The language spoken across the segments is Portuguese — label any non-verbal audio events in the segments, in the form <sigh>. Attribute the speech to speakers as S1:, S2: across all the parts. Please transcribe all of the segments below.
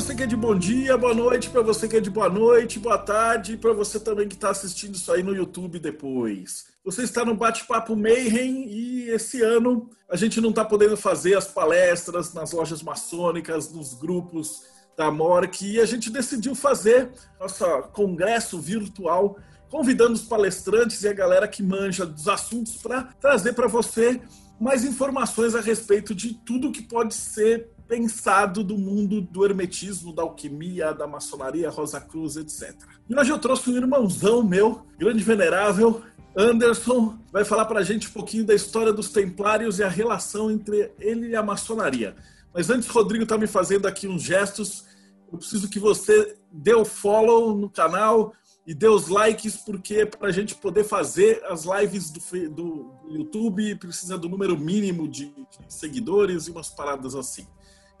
S1: você que é de bom dia, boa noite. Para você que é de boa noite, boa tarde. Para você também que está assistindo isso aí no YouTube depois. Você está no Bate-Papo Mayhem e esse ano a gente não está podendo fazer as palestras nas lojas maçônicas, nos grupos da MORC e a gente decidiu fazer nosso congresso virtual convidando os palestrantes e a galera que manja dos assuntos para trazer para você mais informações a respeito de tudo que pode ser pensado do mundo do hermetismo, da alquimia, da maçonaria, Rosa Cruz, etc. E hoje eu trouxe um irmãozão meu, grande venerável, Anderson, vai falar para a gente um pouquinho da história dos templários e a relação entre ele e a maçonaria. Mas antes, Rodrigo está me fazendo aqui uns gestos. Eu preciso que você dê o follow no canal e dê os likes, porque para a gente poder fazer as lives do, do, YouTube precisa do número mínimo de seguidores e umas paradas assim.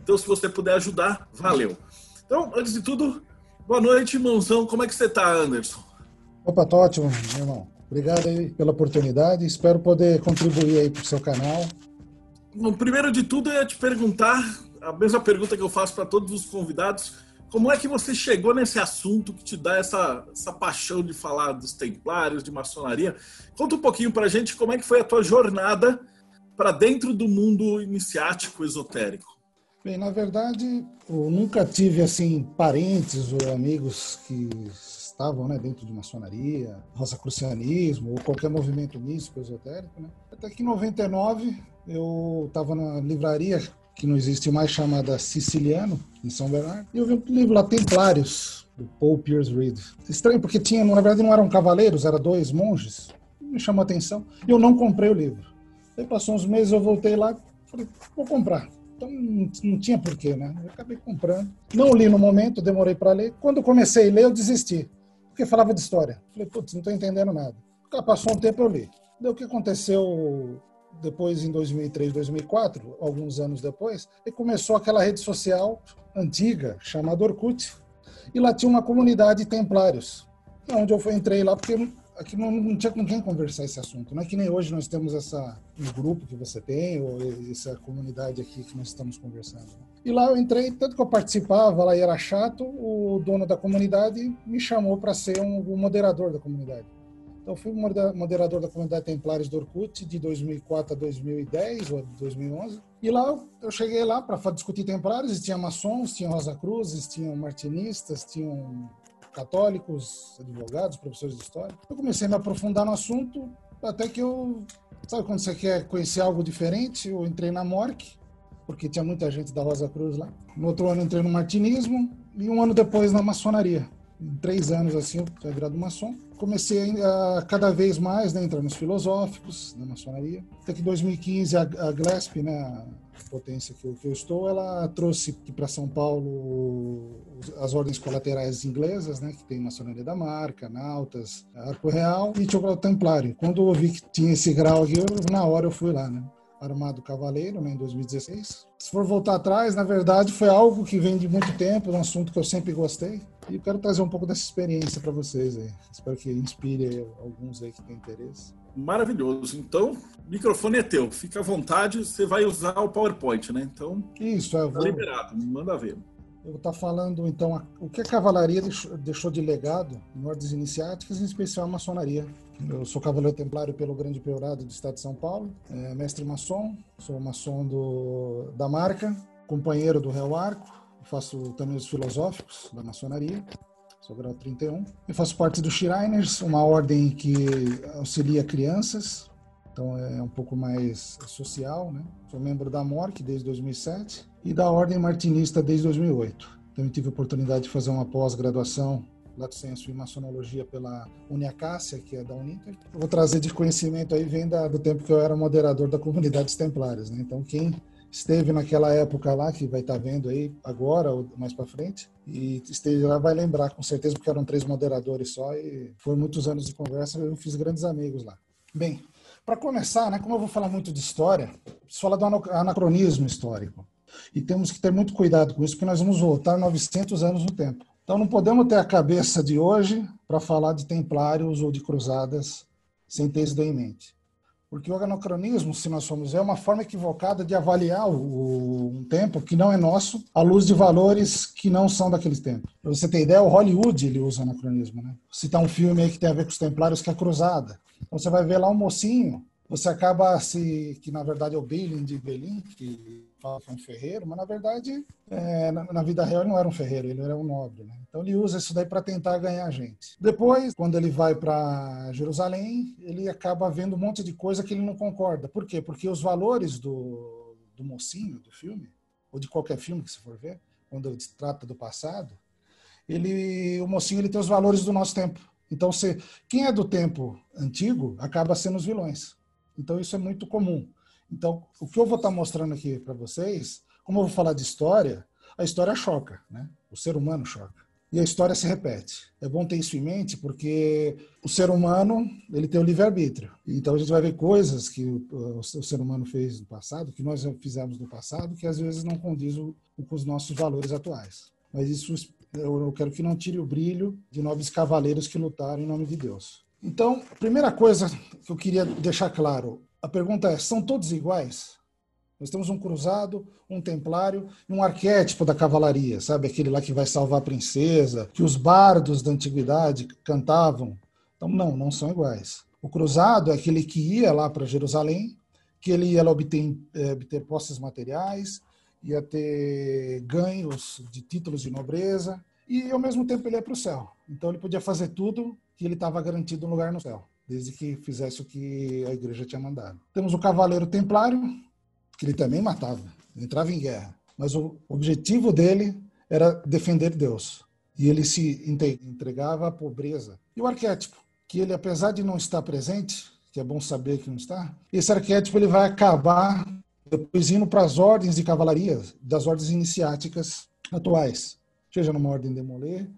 S1: Então, se você puder ajudar, valeu. Então, antes de tudo, boa noite, irmãozão. Como é que você está, Anderson?
S2: Opa, tô ótimo, meu irmão. Obrigado aí pela oportunidade. Espero poder contribuir aí para o seu canal.
S1: Bom, primeiro de tudo, eu ia te perguntar a mesma pergunta que eu faço para todos os convidados. Como é que você chegou nesse assunto que te dá essa, essa paixão de falar dos templários, de maçonaria? Conta um pouquinho para a gente como é que foi a tua jornada para dentro do mundo iniciático esotérico.
S2: Bem, na verdade, eu nunca tive assim parentes ou amigos que estavam né, dentro de maçonaria, rosacrucianismo ou qualquer movimento místico, esotérico. Né? Até que em 99 eu estava na livraria que não existe mais, chamada Siciliano, em São Bernardo, e eu vi um livro lá, Templários, do Paul Pierce Reed. Estranho, porque tinha, na verdade não eram cavaleiros, eram dois monges. Me chamou a atenção. E eu não comprei o livro. Aí passou uns meses, eu voltei lá, falei, vou comprar. Então não, tinha porquê, né? Eu acabei comprando. Não li no momento, demorei para ler. Quando comecei a ler, eu desisti, porque falava de história. Falei, putz, não estou entendendo nada. Passou um tempo, eu li. Daí o que aconteceu depois, em 2003, 2004, alguns anos depois, e começou aquela rede social antiga, chamada Orkut, e lá tinha uma comunidade de templários, onde eu entrei lá porque aqui não, não, tinha com quem conversar esse assunto. Não é que nem hoje nós temos essa um grupo que você tem ou essa comunidade aqui que nós estamos conversando. E lá eu entrei, tanto que eu participava lá e era chato, o dono da comunidade me chamou para ser um, um, moderador da comunidade. Então fui moderador da comunidade Templários do Orkut de 2004 a 2010 ou 2011. E lá eu cheguei lá para discutir Templários, e tinha maçons, tinha Rosa Cruzes, tinham martinistas, tinham católicos, advogados, professores de história. Eu comecei a me aprofundar no assunto, até que eu. Sabe quando você quer conhecer algo diferente? Eu entrei na MORC, porque tinha muita gente da Rosa Cruz lá. No outro ano entrei no martinismo e um ano depois na maçonaria. Em três anos assim, eu tinha virado maçom. Comecei a cada vez mais né, entrar nos filosóficos, na maçonaria. Até que em 2015 a, a GLESP, né, potência que eu, que eu estou, ela trouxe para São Paulo as ordens colaterais inglesas, né, que tem maçonaria da marca, nautas, arco real e o templário. Quando eu vi que tinha esse grau aqui, eu, na hora eu fui lá, né? Armado Cavaleiro, né, em 2016. Se for voltar atrás, na verdade, foi algo que vem de muito tempo, um assunto que eu sempre gostei. E eu quero trazer um pouco dessa experiência para vocês aí. Espero que inspire alguns aí que têm interesse.
S1: Maravilhoso. Então, o microfone é teu. Fica à vontade. Você vai usar o PowerPoint, né? Então,
S2: isso é
S1: tá liberado. Manda ver.
S2: Eu vou estar falando, então, o que a cavalaria deixou de legado em ordens iniciáticas, em especial a maçonaria. Eu sou cavaleiro templário pelo Grande Priorado do Estado de São Paulo, é, mestre maçom, sou maçom do, da marca, companheiro do Réu Arco, faço também os filosóficos da maçonaria, sou grau 31. Eu faço parte do Shriners, uma ordem que auxilia crianças, então é um pouco mais social, né? Sou membro da MORC desde 2007 e da Ordem Martinista desde 2008. Também tive a oportunidade de fazer uma pós-graduação Lato Senso em Maçonologia pela Uniacácia, que é da Uninter. Vou trazer de conhecimento aí, vem da, do tempo que eu era moderador da comunidade templárias, né? Então, quem esteve naquela época lá, que vai estar tá vendo aí agora ou mais para frente, e esteve lá vai lembrar com certeza, porque eram três moderadores só e foi muitos anos de conversa, eu fiz grandes amigos lá. Bem, para começar, né, como eu vou falar muito de história, preciso falar do anacronismo histórico. E temos que ter muito cuidado com isso, porque nós vamos voltar 900 anos no tempo. Então não podemos ter a cabeça de hoje para falar de templários ou de cruzadas sem ter isso em mente. Porque o anacronismo, se nós formos ver, é uma forma equivocada de avaliar o, um tempo que não é nosso, à luz de valores que não são daquele tempo. Para você ter ideia, o Hollywood ele usa anacronismo. Né? Citar um filme aí que tem a ver com os templários, que é Cruzada. Então você vai ver lá um mocinho, você acaba se. que na verdade é o Balin de Belin, que fala que é um ferreiro, mas na verdade, é, na, na, vida real ele não era um ferreiro, ele era um nobre. Né? Então ele usa isso daí para tentar ganhar a gente. Depois, quando ele vai para Jerusalém, ele acaba vendo um monte de coisa que ele não concorda. Por quê? Porque os valores do, do mocinho, do filme, ou de qualquer filme que se for ver, quando se trata do passado, ele, o mocinho ele tem os valores do nosso tempo. Então, se, quem é do tempo antigo acaba sendo os vilões. Então, isso é muito comum. Então, o que eu vou estar mostrando aqui para vocês, como eu vou falar de história, a história choca, né? O ser humano choca. E a história se repete. É bom ter isso em mente porque o ser humano ele tem o livre-arbítrio. Então a gente vai ver coisas que o, o, ser humano fez no passado, que nós fizemos no passado, que às vezes não condizem com os nossos valores atuais. Mas isso eu quero que não tire o brilho de nobres cavaleiros que lutaram em nome de Deus. Então, a primeira coisa que eu queria deixar claro, a pergunta é: são todos iguais? Nós temos um cruzado, um templário e um arquétipo da cavalaria, sabe? Aquele lá que vai salvar a princesa, que os bardos da antiguidade cantavam. Então, não, não são iguais. O cruzado é aquele que ia lá para Jerusalém, que ele ia obter, é, obter posses materiais, ia ter ganhos de títulos de nobreza, e ao mesmo tempo ele ia para o céu. Então ele podia fazer tudo que ele estava garantido um lugar no céu, desde que fizesse o que a igreja tinha mandado. Temos o cavaleiro templário, que ele também matava, entrava em guerra, mas o objetivo dele era defender Deus. E ele se entregava à pobreza. E o arquétipo, que ele, apesar de não estar presente, que é bom saber que não está, esse arquétipo ele vai acabar depois indo para as ordens de cavalaria das ordens iniciáticas atuais, seja numa ordem de Molay,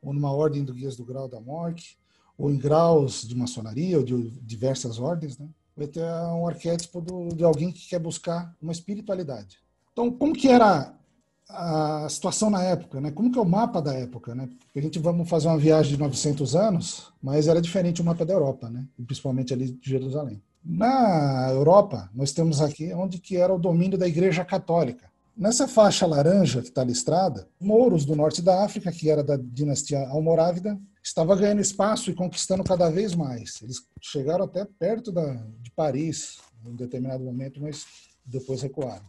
S2: ou numa ordem do Guias do Grau da Morte, ou em graus de maçonaria, ou de diversas ordens, né? vai ter um arquétipo do, de alguém que quer buscar uma espiritualidade. Então, como que era a situação na época, né? Como que é o mapa da época, né? Porque a gente vamos fazer uma viagem de 900 anos, mas era diferente o mapa da Europa, né? Principalmente ali de Jerusalém. Na Europa, nós temos aqui onde que era o domínio da Igreja Católica. Nessa faixa laranja que está listrada, mouros do norte da África, que era da dinastia Almorávida, estava ganhando espaço e conquistando cada vez mais. Eles chegaram até perto da, de Paris, em determinado momento, mas depois recuaram.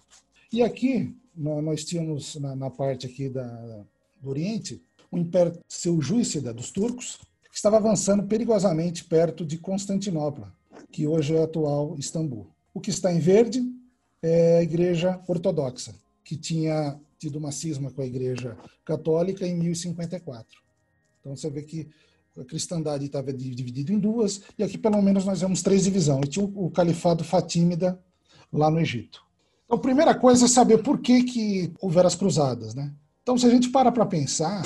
S2: E aqui, nós tínhamos, na, na parte aqui da, do Oriente, o Império Seljúcida dos turcos, que estava avançando perigosamente perto de Constantinopla, que hoje é a atual Istambul. O que está em verde é a Igreja Ortodoxa, que tinha tido uma cisma com a Igreja Católica em 1054. Então você vê que a cristandade estava dividida em duas, e aqui pelo menos nós vemos três divisões. E tinha o califado fatímida lá no Egito. Então, a primeira coisa é saber por que, que houveram as cruzadas. Né? Então, se a gente para para pensar,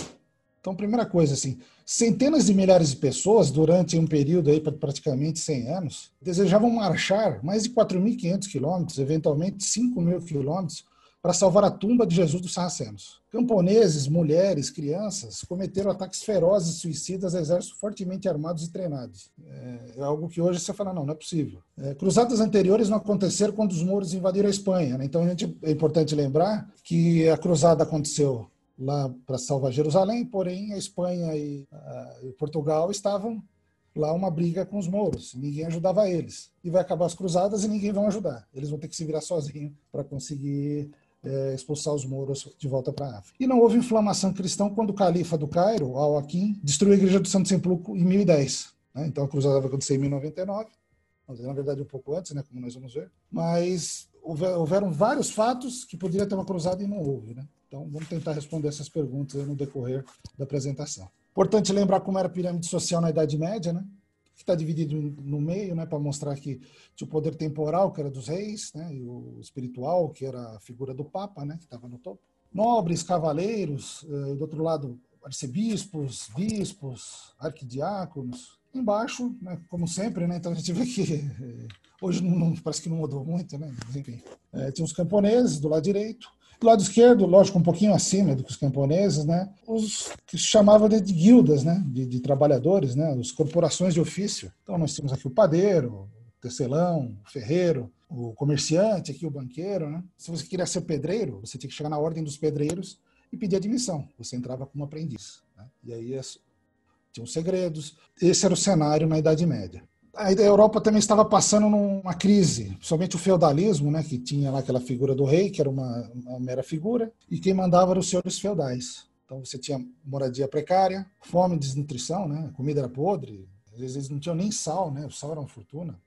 S2: então, primeira coisa, assim, centenas de milhares de pessoas, durante um período aí praticamente 100 anos, desejavam marchar mais de 4.500 quilômetros, eventualmente 5.000 quilômetros, para salvar a tumba de Jesus dos Sarracenos. Camponeses, mulheres, crianças cometeram ataques ferozes suicidas a exércitos fortemente armados e treinados. É, é algo que hoje você fala, não, não é possível. É, cruzadas anteriores não aconteceram quando os mouros invadiram a Espanha. Né? Então a gente, é importante lembrar que a cruzada aconteceu lá para salvar Jerusalém, porém a Espanha e, e Portugal estavam lá uma briga com os mouros, ninguém ajudava eles. E vai acabar as cruzadas e ninguém vai ajudar. Eles vão ter que se virar sozinhos para conseguir é, expulsar os mouros de volta para a África. E não houve inflamação cristã quando o califa do Cairo, Al-Hakim, destruiu a igreja do Santo Sepulcro em 1010. Né? Então a cruzada vai acontecer em 1099, na verdade um pouco antes, né, como nós vamos ver. Mas houveram vários fatos que poderia ter uma cruzada e não houve. Né? Então, vamos tentar responder essas perguntas no decorrer da apresentação. Importante lembrar como era a pirâmide social na Idade Média, né? Que está dividido no meio, né, para mostrar que tinha o poder temporal, que era dos reis, né, e o espiritual, que era a figura do Papa, né, que estava no topo. Nobres, cavaleiros, eh, do outro lado, arcebispos, bispos, arquidiáconos, Embaixo, né, como sempre, né, então a gente vê que eh, hoje não, não, parece que não mudou muito, né? enfim, é, tinha os camponeses do lado direito, do lado esquerdo, lógico, um pouquinho acima do que os camponeses, né? Os que se chamavam de, de guildas, né? De, de, trabalhadores, né? As corporações de ofício. Então nós temos aqui o padeiro, o tecelão, o ferreiro, o comerciante, aqui o banqueiro, né? Se você queria ser pedreiro, você tinha que chegar na ordem dos pedreiros e pedir admissão. Você entrava como aprendiz. Né? E aí tinham segredos. Esse era o cenário na Idade Média. A Europa também estava passando numa crise, principalmente o feudalismo, né, que tinha lá aquela figura do rei, que era uma, uma mera figura, e quem mandava eram os senhores feudais. Então você tinha moradia precária, fome, desnutrição, né, comida era podre, às vezes eles não tinham nem sal, né, o sal era uma fortuna.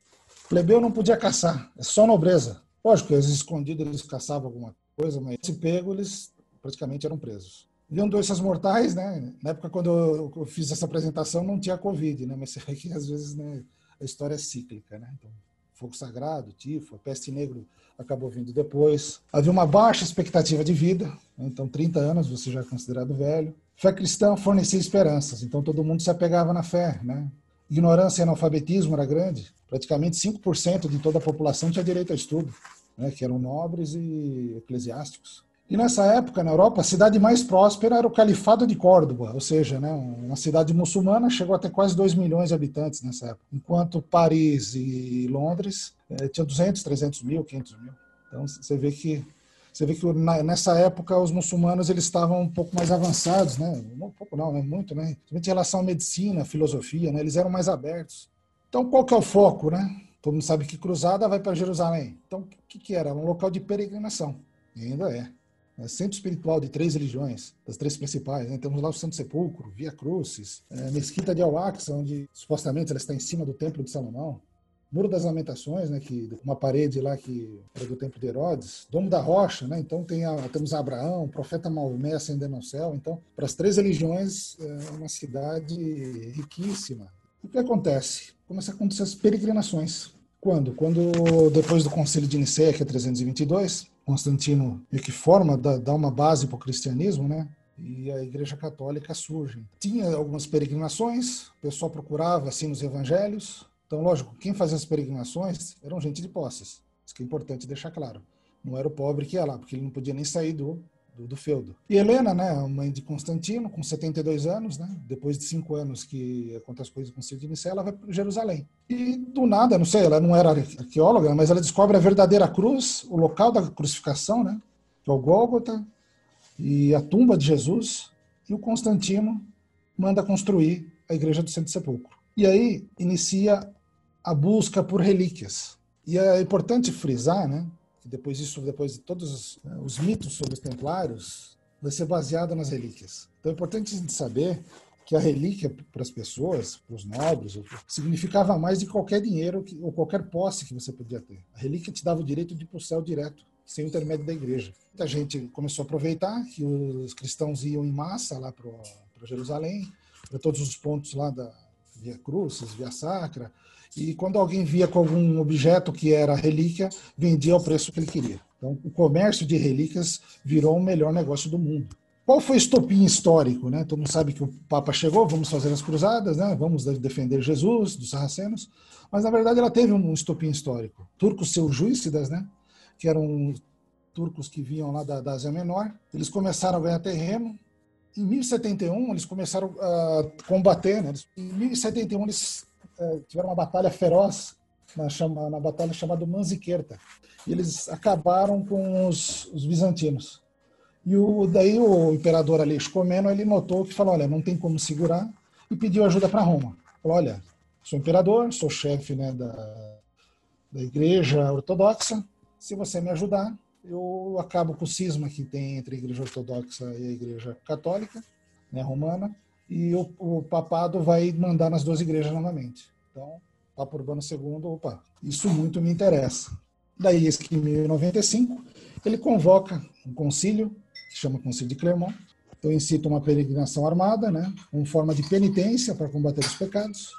S2: Plebeu não podia caçar, é só nobreza. Lógico, eles escondidos eles caçavam alguma coisa, mas se pego eles praticamente eram presos. Viam doenças mortais, né? Na época quando eu fiz essa apresentação não tinha Covid, né? Mas você <laughs> vê que às vezes né, a história é cíclica, né? Então, fogo sagrado, tifo, a peste negra acabou vindo depois. Havia uma baixa expectativa de vida, né? então 30 anos você já é considerado velho. Fé cristã fornecia esperanças, então todo mundo se apegava na fé, né? Ignorância e analfabetismo era grande. Praticamente 5% de toda a população tinha direito ao estudo, né? que eram nobres e eclesiásticos. E nessa época, na Europa, a cidade mais próspera era o Califado de Córdoba, ou seja, né, uma cidade muçulmana, chegou a ter quase 2 milhões de habitantes nessa época, enquanto Paris e Londres eh, tinham 200, 300 mil, 500 mil. Então você vê que você vê que nessa época os muçulmanos eles estavam um pouco mais avançados, né? Um pouco não, né? muito, né? Em relação à medicina, à filosofia, né? Eles eram mais abertos. Então qual que é o foco, né? Todo mundo sabe que cruzada vai para Jerusalém. Então o que, que era? Um local de peregrinação. E ainda é é, centro espiritual de três religiões, das três principais. Né? Temos lá o Santo Sepulcro, Via Crucis, é, Mesquita de Al-Aqsa, onde supostamente ela está em cima do Templo de Salomão. Muro das Lamentações, né, que uma parede lá que era do Templo de Herodes, Domo da Rocha, né, então tem a, temos Abraão, o profeta Maomé ascendendo ao céu. Então, para as três religiões, é uma cidade riquíssima. O que acontece? Começam a acontecer as peregrinações. Quando? Quando, depois do Concílio de Nicéia, que é 322, Constantino meio que forma, dá, dá uma base para o cristianismo, né? E a Igreja Católica surge. Tinha algumas peregrinações, o pessoal procurava assim nos evangelhos. Então, lógico, quem fazia as peregrinações eram gente de posses. Isso que é importante deixar claro. Não era o pobre que ia lá, porque ele não podia nem sair do, do, do feudo. E Helena, né, mãe de Constantino, com 72 anos, né, depois de cinco anos que acontece as coisas com o de Nicéia, ela vai para Jerusalém. E do nada, não sei, ela não era arqueóloga, mas ela descobre a verdadeira cruz, o local da crucificação, né, que é o Gólgota, e a tumba de Jesus, e o Constantino manda construir a igreja do Santo Sepulcro. E aí inicia a busca por relíquias. E é importante frisar, né, que depois isso, depois de todos os, né, os mitos sobre os templários, vai ser baseado nas relíquias. Então é importante a gente saber que a relíquia para as pessoas, para os nobres, significava mais de qualquer dinheiro que, ou qualquer posse que você podia ter. A relíquia te dava o direito de ir para o céu direto, sem o intermédio da igreja. Muita gente começou a aproveitar que os cristãos iam em massa lá para Jerusalém, para todos os pontos lá da Via Crucis, Via Sacra, e quando alguém via com algum objeto que era relíquia, vendia ao preço que ele queria. Então, o comércio de relíquias virou o melhor negócio do mundo. Qual foi o estopim histórico? Né? Todo mundo sabe que o Papa chegou, vamos fazer as cruzadas, né? vamos defender Jesus dos sarracenos, mas na verdade ela teve um estopim histórico. Turcos seljúcidas, né? que eram turcos que vinham lá da, da Ásia Menor, eles começaram a ganhar terreno. Em 1071 eles começaram a combater, né? em 1071 eles tiveram uma batalha feroz na, chama, na batalha chamada Manziquerta. E eles acabaram com os, os bizantinos. E o, daí o imperador ali, Comeno, ele notou que falou, olha, não tem como segurar, e pediu ajuda para Roma. Falou, olha, sou imperador, sou chefe né, da, da igreja ortodoxa, se você me ajudar, eu acabo com o cisma que tem entre a igreja ortodoxa e a igreja católica, né, romana, e o, o, papado vai mandar nas duas igrejas novamente. Então, Papa Urbano II, opa, isso muito me interessa. Daí, em 1095, ele convoca um concílio, que chama Concílio de Clermont, então incita uma peregrinação armada, né, com forma de penitência para combater os pecados,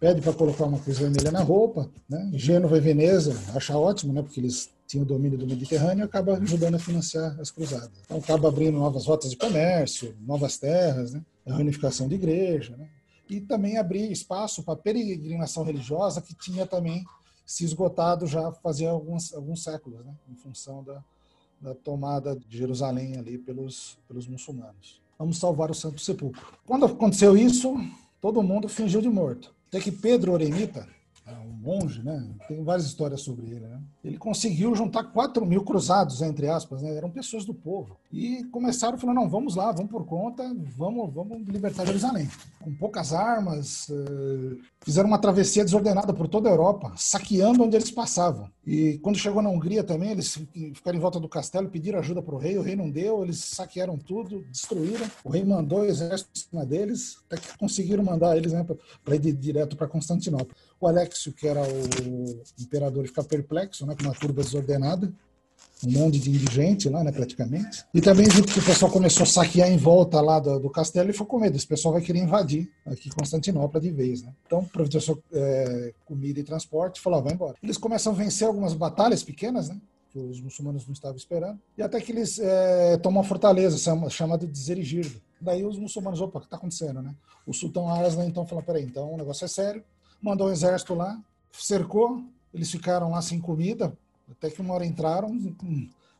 S2: pede para colocar uma cruz vermelha na roupa, né, Gênova e Veneza acha ótimo, né, porque eles tinham o domínio do Mediterrâneo e acaba ajudando a financiar as cruzadas. Então acaba abrindo novas rotas de comércio, novas terras, né, a reunificação de igreja, né, e também abrir espaço para peregrinação religiosa que tinha também se esgotado já fazia alguns, alguns séculos, né? em função da, da tomada de Jerusalém ali pelos, pelos muçulmanos. Vamos salvar o Santo Sepulcro. Quando aconteceu isso, todo mundo fingiu de morto. Até que Pedro Oremita, um monge, né? Tem várias histórias sobre ele, né? Ele conseguiu juntar 4 mil cruzados, entre aspas, né? Eram pessoas do povo. E começaram falando, não, vamos lá, vamos por conta, vamos, vamos libertar Jerusalém. Com poucas armas, eh, fizeram uma travessia desordenada por toda a Europa, saqueando onde eles passavam. E quando chegou na Hungria também, eles ficaram em volta do castelo, pediram ajuda para o rei, o rei não deu, eles saquearam tudo, destruíram. O rei mandou o exército em cima deles, até que conseguiram mandar eles né, para ir direto para Constantinopla. O Alexio, que era o imperador, fica perplexo, né, com uma curva desordenada, um monte de indigente lá, né, praticamente. E também viu que o pessoal começou a saquear em volta lá do, do castelo e ficou com medo. Esse pessoal vai querer invadir aqui Constantinopla de vez, né? Então, providenciou é, comida e transporte e falou, ah, vai embora. Eles começam a vencer algumas batalhas pequenas, né? Que os muçulmanos não estavam esperando. E até que eles é, tomam a fortaleza, chamada de Zerigirdo. Daí os muçulmanos, opa, o que está acontecendo, né? O sultão Arslan então falou, peraí, então o negócio é sério. Mandou um exército lá, cercou, eles ficaram lá sem comida, até que uma hora entraram,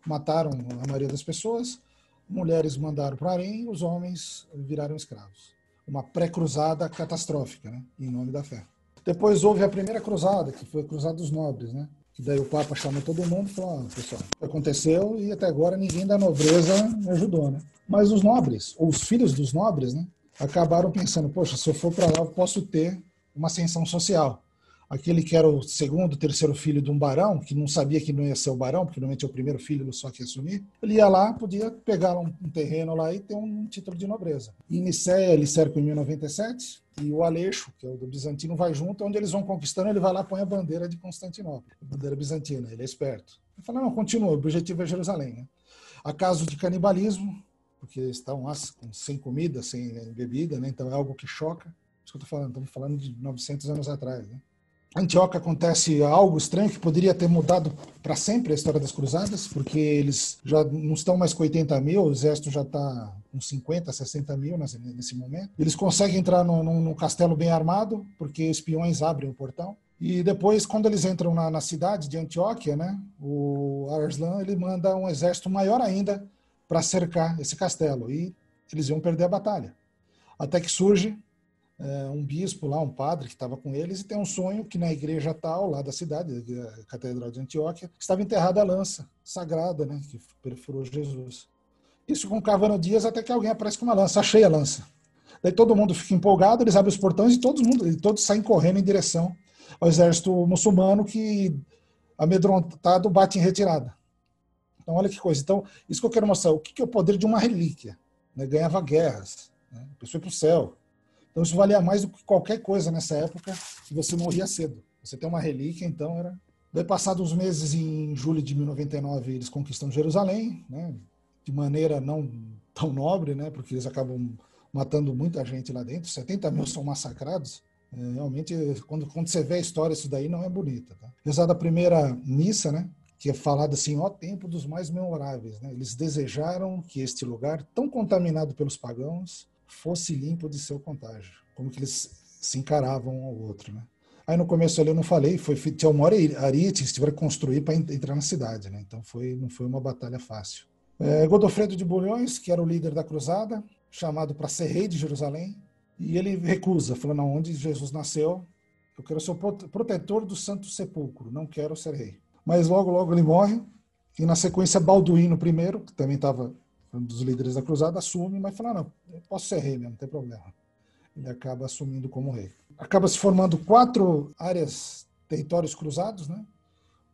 S2: mataram a maioria das pessoas, mulheres mandaram para o harém, os homens viraram escravos. Uma pré-cruzada catastrófica, né, em nome da fé. Depois houve a primeira cruzada, que foi a cruzada dos nobres, né? Que daí o Papa chamou todo mundo e falou: pessoal, aconteceu e até agora ninguém da nobreza me ajudou, né? Mas os nobres, ou os filhos dos nobres, né? Acabaram pensando: poxa, se eu for para lá, eu posso ter uma ascensão social aquele que era o segundo, terceiro filho de um barão, que não sabia que não ia ser o barão, porque normalmente é o primeiro filho só que ia assumir, ele ia lá, podia pegar um, um terreno lá e ter um título de nobreza. Em Nicéia, ele cerca em 1097, e o Aleixo, que é o do Bizantino, vai junto, onde eles vão conquistando, ele vai lá põe a bandeira de Constantinopla, a bandeira bizantina, ele é esperto. Ele fala, não, continua, o objetivo é Jerusalém. Né? A caso de canibalismo, porque estão lá sem comida, sem bebida, né? então é algo que choca. Isso que eu estou falando, estamos falando de 900 anos atrás. Né? Antioquia acontece algo estranho que poderia ter mudado para sempre a história das cruzadas, porque eles já não estão mais com 80 mil, o exército já está com 50, 60 mil nesse, momento. Eles conseguem entrar no, no, castelo bem armado, porque espiões abrem o portão. E depois, quando eles entram na, na cidade de Antioquia, né, o Arslan ele manda um exército maior ainda para cercar esse castelo. E eles iam perder a batalha. Até que surge é, um bispo lá, um padre que estava com eles, e tem um sonho que na igreja tal, lá da cidade, a Catedral de Antioquia, estava enterrada a lança sagrada, né, que perfurou Jesus. Isso com Cavano Dias até que alguém aparece com uma lança, achei a lança. Daí todo mundo fica empolgado, eles abrem os portões e todo mundo, todos saem correndo em direção ao exército muçulmano que, amedrontado, bate em retirada. Então, olha que coisa. Então, isso que eu quero mostrar. O que é o poder de uma relíquia? Né? Ganhava guerras. Né? A pessoa ia para o céu. Então isso valia mais do que qualquer coisa nessa época, que você morria cedo. Você tem uma relíquia, então era. Daí, passados uns meses, em julho de 1099, eles conquistam Jerusalém, né? de maneira não tão nobre, né? porque eles acabam matando muita gente lá dentro. 70 mil são massacrados. É, realmente, quando, quando você vê a história, isso daí não é bonita. Tá? Apesar da primeira missa, né? que é falada assim, ó tempo dos mais memoráveis. Né? Eles desejaram que este lugar, tão contaminado pelos pagãos, fosse limpo de seu contágio. Como que eles se encaravam um ao outro, né? Aí no começo ali eu não falei, foi tinha uma hora Ariete tiveram que construir para entrar na cidade, né? Então foi não foi uma batalha fácil. É, Godofredo de Bulhões, que era o líder da cruzada, chamado para ser rei de Jerusalém, e ele recusa, falando onde Jesus nasceu, eu quero ser o protetor do Santo Sepulcro, não quero ser rei. Mas logo logo ele morre e na sequência Balduíno I, que também estava um dos líderes da cruzada, assume, mas fala, não, eu posso ser rei mesmo, não tem problema. Ele acaba assumindo como rei. Acaba se formando quatro áreas, territórios cruzados, né?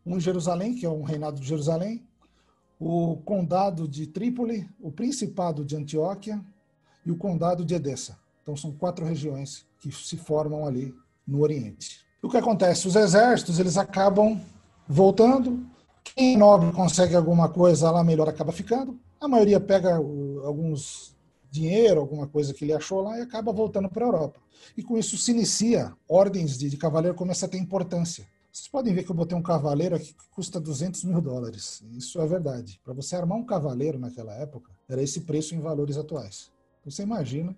S2: Um em Jerusalém, que é um reinado de Jerusalém, o condado de Trípoli, o principado de Antioquia e o condado de Edessa. Então são quatro regiões que se formam ali no Oriente. O que acontece? Os exércitos eles acabam voltando. Quem é nobre consegue alguma coisa lá, melhor acaba ficando. A maioria pega alguns dinheiro, alguma coisa que ele achou lá e acaba voltando para a Europa. E com isso se inicia, ordens de, de cavaleiro começam a ter importância. Vocês podem ver que eu botei um cavaleiro aqui que custa 200 mil dólares. Isso é verdade. Para você armar um cavaleiro naquela época, era esse preço em valores atuais. Você imagina,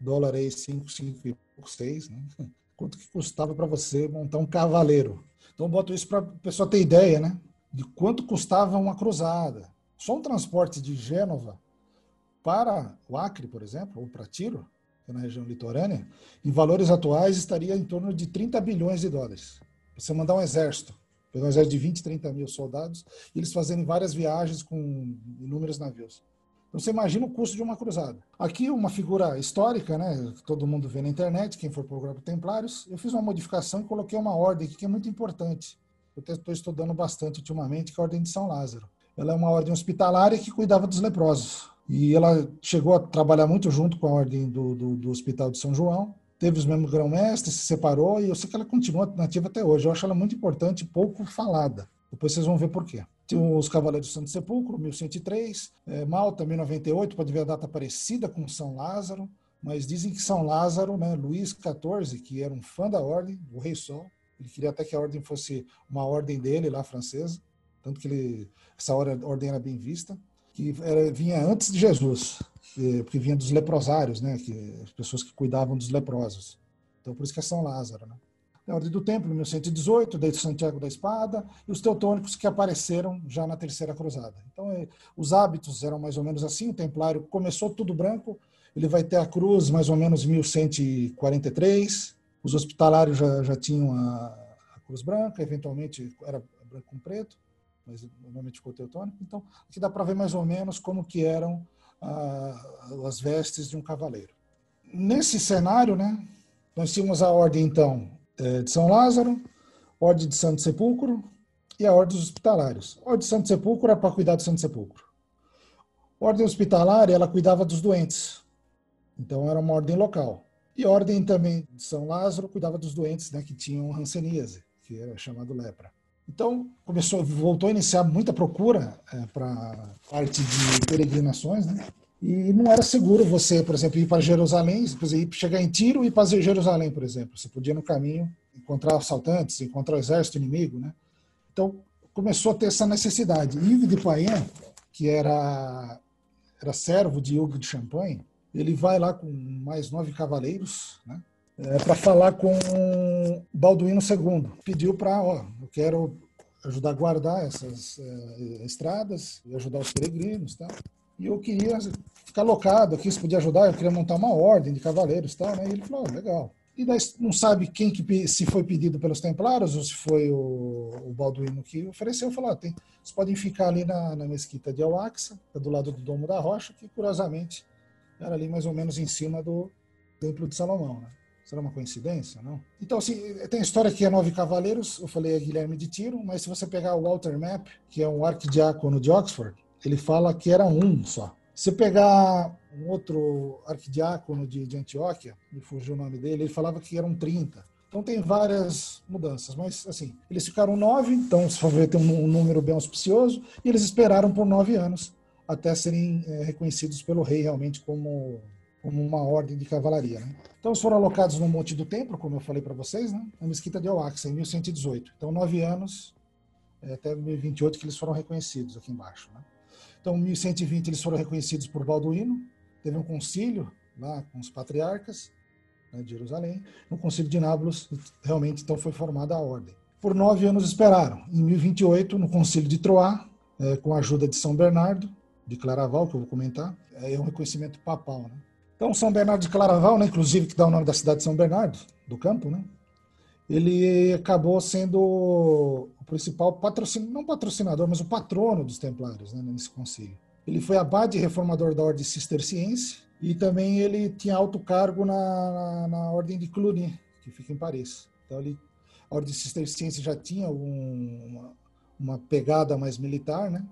S2: dólar aí 5, 5 e 6, né? <laughs> quanto que custava para você montar um cavaleiro. Então, boto isso para a pessoa ter ideia, né? De quanto custava uma cruzada. Só um transporte de Gênova para o Acre, por exemplo, ou para Tiro, que é na região litorânea, em valores atuais estaria em torno de 30 bilhões de dólares. Você mandar um exército, um exército de 20, 30 mil soldados, e eles fazerem várias viagens com inúmeros navios. Então você imagina o custo de uma cruzada. Aqui uma figura histórica, né? Todo mundo vê na internet, quem for o grupo Templários. Eu fiz uma modificação e coloquei uma ordem aqui que é muito importante. Eu estou estudando bastante ultimamente, que é a Ordem de São Lázaro. Ela é uma ordem hospitalária que cuidava dos leprosos. E ela chegou a trabalhar muito junto com a ordem do, do, do Hospital de São João. Teve os mesmos grão-mestres, se separou e eu sei que ela continua nativa até hoje. Eu acho ela muito importante pouco falada. Depois vocês vão ver por quê. Tem os Cavaleiros do Santo Sepulcro, 1103. É, Malta, 1098, pode ver a data parecida com São Lázaro. Mas dizem que São Lázaro, né, Luís XIV, que era um fã da ordem, o Rei Sol, ele queria até que a ordem fosse uma ordem dele lá, francesa. Tanto que ele, essa ordem era bem vista que era, vinha antes de Jesus, porque vinha dos leprosários, né, que, as pessoas que cuidavam dos leprosos. Então, por isso que é São Lázaro. Né? A Ordem do Templo, 1118, daí Santiago da Espada, e os teutônicos que apareceram já na Terceira Cruzada. Então, é, os hábitos eram mais ou menos assim, o templário começou tudo branco, ele vai ter a cruz mais ou menos 1143, os hospitalários já, já tinham a, a cruz branca, eventualmente era branco com preto, mas normalmente ficou teutônico. Então, aqui dá para ver mais ou menos como que eram ah, as vestes de um cavaleiro. Nesse cenário, né, nós tínhamos a ordem, então, é, de São Lázaro, ordem de Santo Sepulcro e a ordem dos hospitalários. A ordem de Santo Sepulcro era para cuidar do Santo Sepulcro. A ordem hospitalária, ela cuidava dos doentes. Então, era uma ordem local. E a ordem também de São Lázaro cuidava dos doentes né, que tinham hanseníase, que era chamado lepra. Então, começou, voltou a iniciar muita procura é, para parte de peregrinações, né? E não era seguro você, por exemplo, ir para Jerusalém, exemplo, chegar em Tiro e ir para Jerusalém, por exemplo. Você podia no caminho encontrar assaltantes, encontrar o exército inimigo, né? Então, começou a ter essa necessidade. Yves de Payen, que era, era servo de Hugo de Champagne, ele vai lá com mais nove cavaleiros, né? É, para falar com Balduíno II. Pediu para, ó, eu quero ajudar a guardar essas é, estradas e ajudar os peregrinos, tá? E eu queria ficar locado aqui, se podia ajudar, eu queria montar uma ordem de cavaleiros, tal, né? E ele falou, oh, legal. E daí não sabe quem que se foi pedido pelos templários ou se foi o, o Balduíno que ofereceu. Falou, ah, tem, vocês podem ficar ali na, na mesquita de Al-Aqsa, é do lado do Domo da Rocha, que curiosamente era ali mais ou menos em cima do Templo de Salomão, né? Será uma coincidência, não? Então, assim, tem a história que é Nove Cavaleiros, eu falei é Guilherme de Tiro, mas se você pegar o Walter Map, que é um arquidiácono de Oxford, ele fala que era um só. Se pegar um outro arquidiácono de, de Antioquia, me fugiu o nome dele, ele falava que eram 30. Então tem várias mudanças, mas assim, eles ficaram nove, então se for ver tem um, um número bem auspicioso, e eles esperaram por nove anos até serem é, reconhecidos pelo rei realmente como como uma ordem de cavalaria. Né? Então, eles foram alocados no Monte do Templo, como eu falei para vocês, né? na mesquita de Al-Aqsa, em 1118. Então, nove anos, é, até 1028 que eles foram reconhecidos aqui embaixo. Né? Então, em 1120 eles foram reconhecidos por Balduíno, teve um concílio lá com os patriarcas né, de Jerusalém. No concílio de Nábulos, realmente, então, foi formada a ordem. Por nove anos esperaram. Em 1028, no concílio de Troyes, é, com a ajuda de São Bernardo, de Claraval, que eu vou comentar, é um reconhecimento papal, né? Então, São Bernardo de Claraval, né, inclusive que dá o nome da cidade de São Bernardo, do campo, né, ele acabou sendo o principal patrocinador, não patrocinador, mas o patrono dos templários né, nesse concílio. Ele foi abade reformador da ordem cisterciense e também ele tinha alto cargo na, na, na ordem de Cluny, que fica em Paris. Então, ele, a ordem cisterciense já tinha um, uma, uma pegada mais militar, né,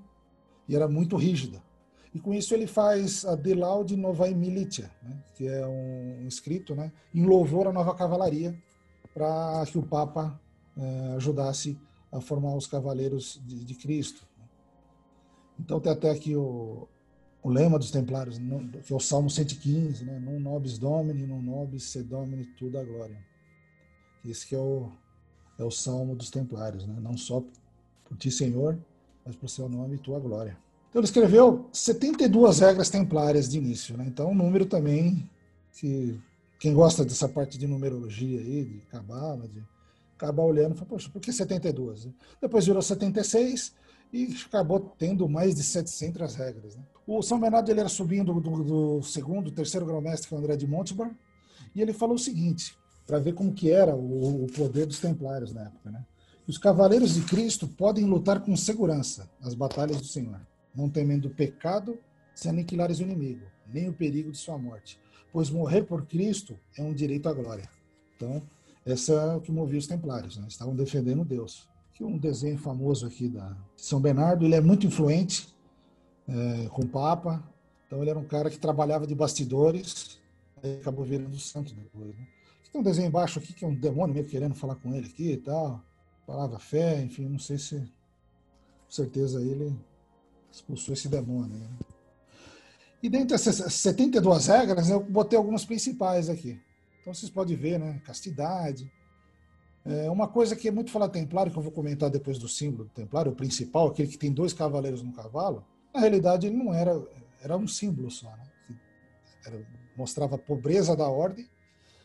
S2: e era muito rígida. E com isso ele faz a De Laude Novae Militia, né, que é um escrito né, em louvor à nova cavalaria, para que o Papa eh, ajudasse a formar os cavaleiros de, de Cristo. Então tem até aqui o, o lema dos Templários, que é o Salmo 115, né? Num nobis domini, num nobis se domini tudo glória. Esse que é o, é o Salmo dos Templários, né? Não só por ti, Senhor, mas por seu nome e tua glória. Então ele escreveu 72 regras templárias de início, né? Então um número também que quem gosta dessa parte de numerologia aí, de cabala, de acabar olhando, fala, poxa, por que 72? Depois virou 76 e acabou tendo mais de 700 regras. Né? O São Bernardo ele era sobrinho do, do, do segundo, terceiro grão-mestre, que é o André de Montbar, e ele falou o seguinte, para ver como que era o, o, poder dos templários na época. Né? Os cavaleiros de Cristo podem lutar com segurança nas batalhas do Senhor, não temendo o pecado se aniquilares o inimigo, nem o perigo de sua morte pois morrer por Cristo é um direito à glória. Então, essa é o que movia os templários, né? estavam defendendo Deus. Aqui um desenho famoso aqui da São Bernardo, ele é muito influente é, com o Papa, então ele era um cara que trabalhava de bastidores, e acabou virando santo depois. Né? Tem um desenho embaixo aqui que é um demônio meio querendo falar com ele aqui e tal, palavra fé, enfim, não sei se com certeza ele expulsou esse demônio. Né? E dentre essas 72 regras, eu botei algumas principais aqui. Então vocês podem ver, né? Castidade. É uma coisa que é muito falada templário, que eu vou comentar depois do símbolo do templário, o principal, aquele que tem dois cavaleiros no cavalo, na realidade ele não era, era um símbolo só, né? Era, mostrava a pobreza da ordem,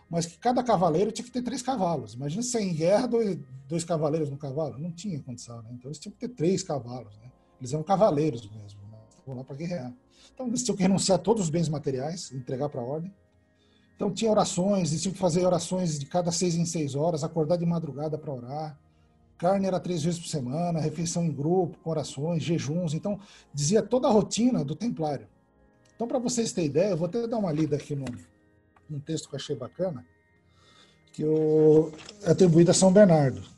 S2: mas que cada cavaleiro tinha que ter três cavalos. Imagina se em guerra, dois, dois cavaleiros no cavalo. Não tinha condição, né? Então eles tinham que ter três cavalos, né? Eles eram cavaleiros mesmo, né? Lá para guerrear. Então, eles tinham que renunciar a todos os bens materiais, entregar para a ordem. Então, tinha orações, eles tinham que fazer orações de cada seis em seis horas, acordar de madrugada para orar. Carne era três vezes por semana, refeição em grupo, com orações, jejuns. Então, dizia toda a rotina do templário. Então, para vocês terem ideia, eu vou até dar uma lida aqui num, num texto que eu achei bacana, que eu atribuído a São Bernardo,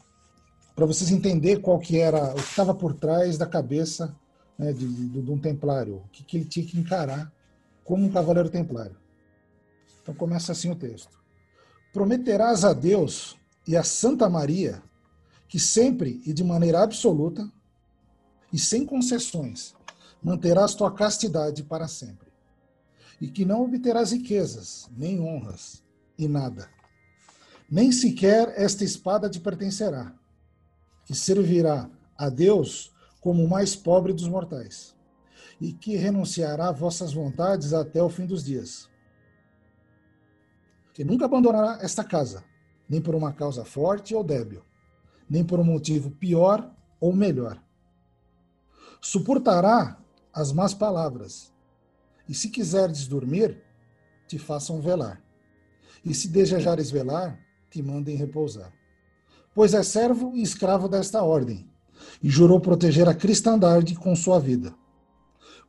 S2: para vocês entenderem qual que era, o que estava por trás da cabeça né, de, de, de, um templário, o que, que ele tinha que encarar como um cavaleiro templário. Então começa assim o texto. Prometerás a Deus e a Santa Maria que sempre e de maneira absoluta e sem concessões manterás tua castidade para sempre, e que não obterás riquezas, nem honras, e nada. Nem sequer esta espada te pertencerá, que servirá a Deus como o mais pobre dos mortais, e que renunciará a vossas vontades até o fim dos dias. Que nunca abandonará esta casa, nem por uma causa forte ou débil, nem por um motivo pior ou melhor. Suportará as más palavras, e se quiseres dormir, te façam velar. E se desejares velar, te mandem repousar. Pois é servo e escravo desta ordem, e jurou proteger a cristandade com sua vida.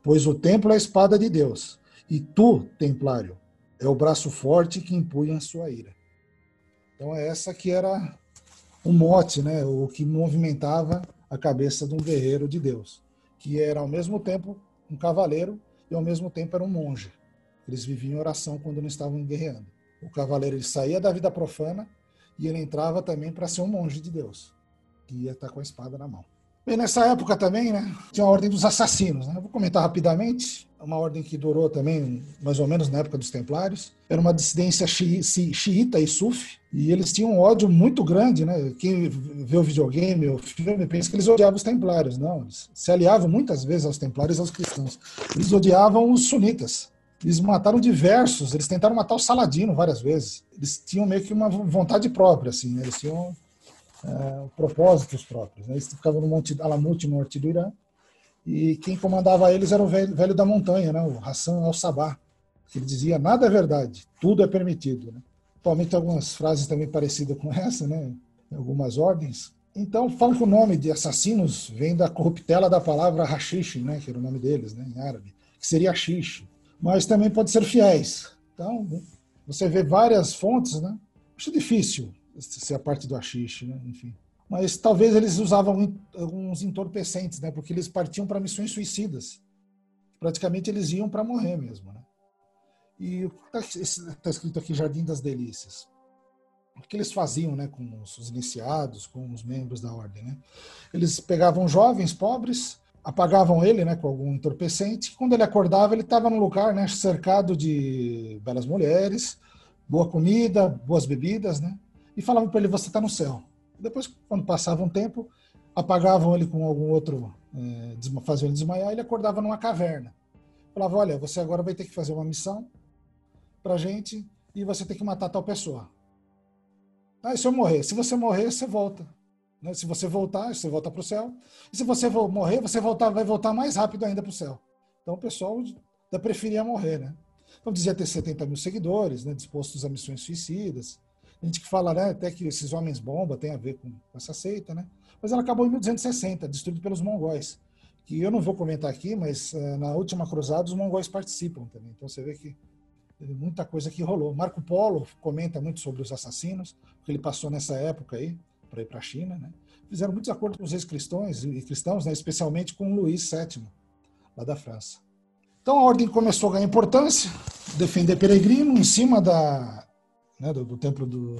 S2: Pois o templo é a espada de Deus, e tu, templário, é o braço forte que impunha a sua ira. Então essa que era o mote, né, o que movimentava a cabeça de um guerreiro de Deus, que era ao mesmo tempo um cavaleiro e ao mesmo tempo era um monge. Eles viviam em oração quando não estavam guerreando. O cavaleiro ele saía da vida profana e ele entrava também para ser um monge de Deus que ia estar com a espada na mão. Bem, nessa época também, né, tinha a ordem dos assassinos. Né? Vou comentar rapidamente. Uma ordem que durou também mais ou menos na época dos Templários. Era uma dissidência xiita e sufi. E eles tinham um ódio muito grande, né? Quem vê o videogame, o filme, pensa que eles odiavam os Templários. Não, eles se aliavam muitas vezes aos Templários e aos cristãos. Eles odiavam os sunitas. Eles mataram diversos, eles tentaram matar o Saladino várias vezes. Eles tinham meio que uma vontade própria, assim, né? eles tinham é, propósitos próprios. Né? Eles ficavam no Monte Alamut, norte do Irã, e quem comandava eles era o velho, velho da montanha, né? o Hassan al-Sabah, ele dizia, nada é verdade, tudo é permitido. Né? Atualmente algumas frases também parecidas com essa, né? algumas ordens. Então, falam que o nome de assassinos vem da corruptela da palavra hashish, né? que era o nome deles né? em árabe, que seria hashish. Mas também pode ser fiéis. Então, você vê várias fontes, né? Acho difícil ser a parte do achixe, né? enfim. Mas talvez eles usavam alguns entorpecentes, né? Porque eles partiam para missões suicidas. Praticamente eles iam para morrer mesmo, né? E está tá escrito aqui Jardim das Delícias. O que eles faziam, né, com os iniciados, com os membros da ordem, né? Eles pegavam jovens pobres, apagavam ele, né, com algum entorpecente. Quando ele acordava, ele estava num lugar, né, cercado de belas mulheres, boa comida, boas bebidas, né? e falavam para ele: Você está no céu. Depois, quando passava um tempo, apagavam ele com algum outro, é, faziam ele desmaiar, ele acordava numa caverna. Falava: Olha, você agora vai ter que fazer uma missão para a gente e você tem que matar tal pessoa. Ah, e se eu morrer? Se você morrer, você volta. Né? Se você voltar, você volta para o céu. E se você morrer, você voltar, vai voltar mais rápido ainda para o céu. Então o pessoal da preferia morrer, né? Então dizia ter 70 mil seguidores, né, dispostos a missões suicidas. A gente que fala né, até que esses homens bomba tem a ver com essa seita, né? Mas ela acabou em 1260, destruída pelos mongóis. Que eu não vou comentar aqui, mas uh, na última cruzada os mongóis participam também. Então você vê que muita coisa que rolou. Marco Polo comenta muito sobre os assassinos, que ele passou nessa época aí para ir para a China, né? Fizeram muitos acordos com os ex-cristãos e cristãos, né, especialmente com Luís VII, lá da França. Então a ordem começou a ganhar importância, defender peregrino em cima da, né, do, do, templo do,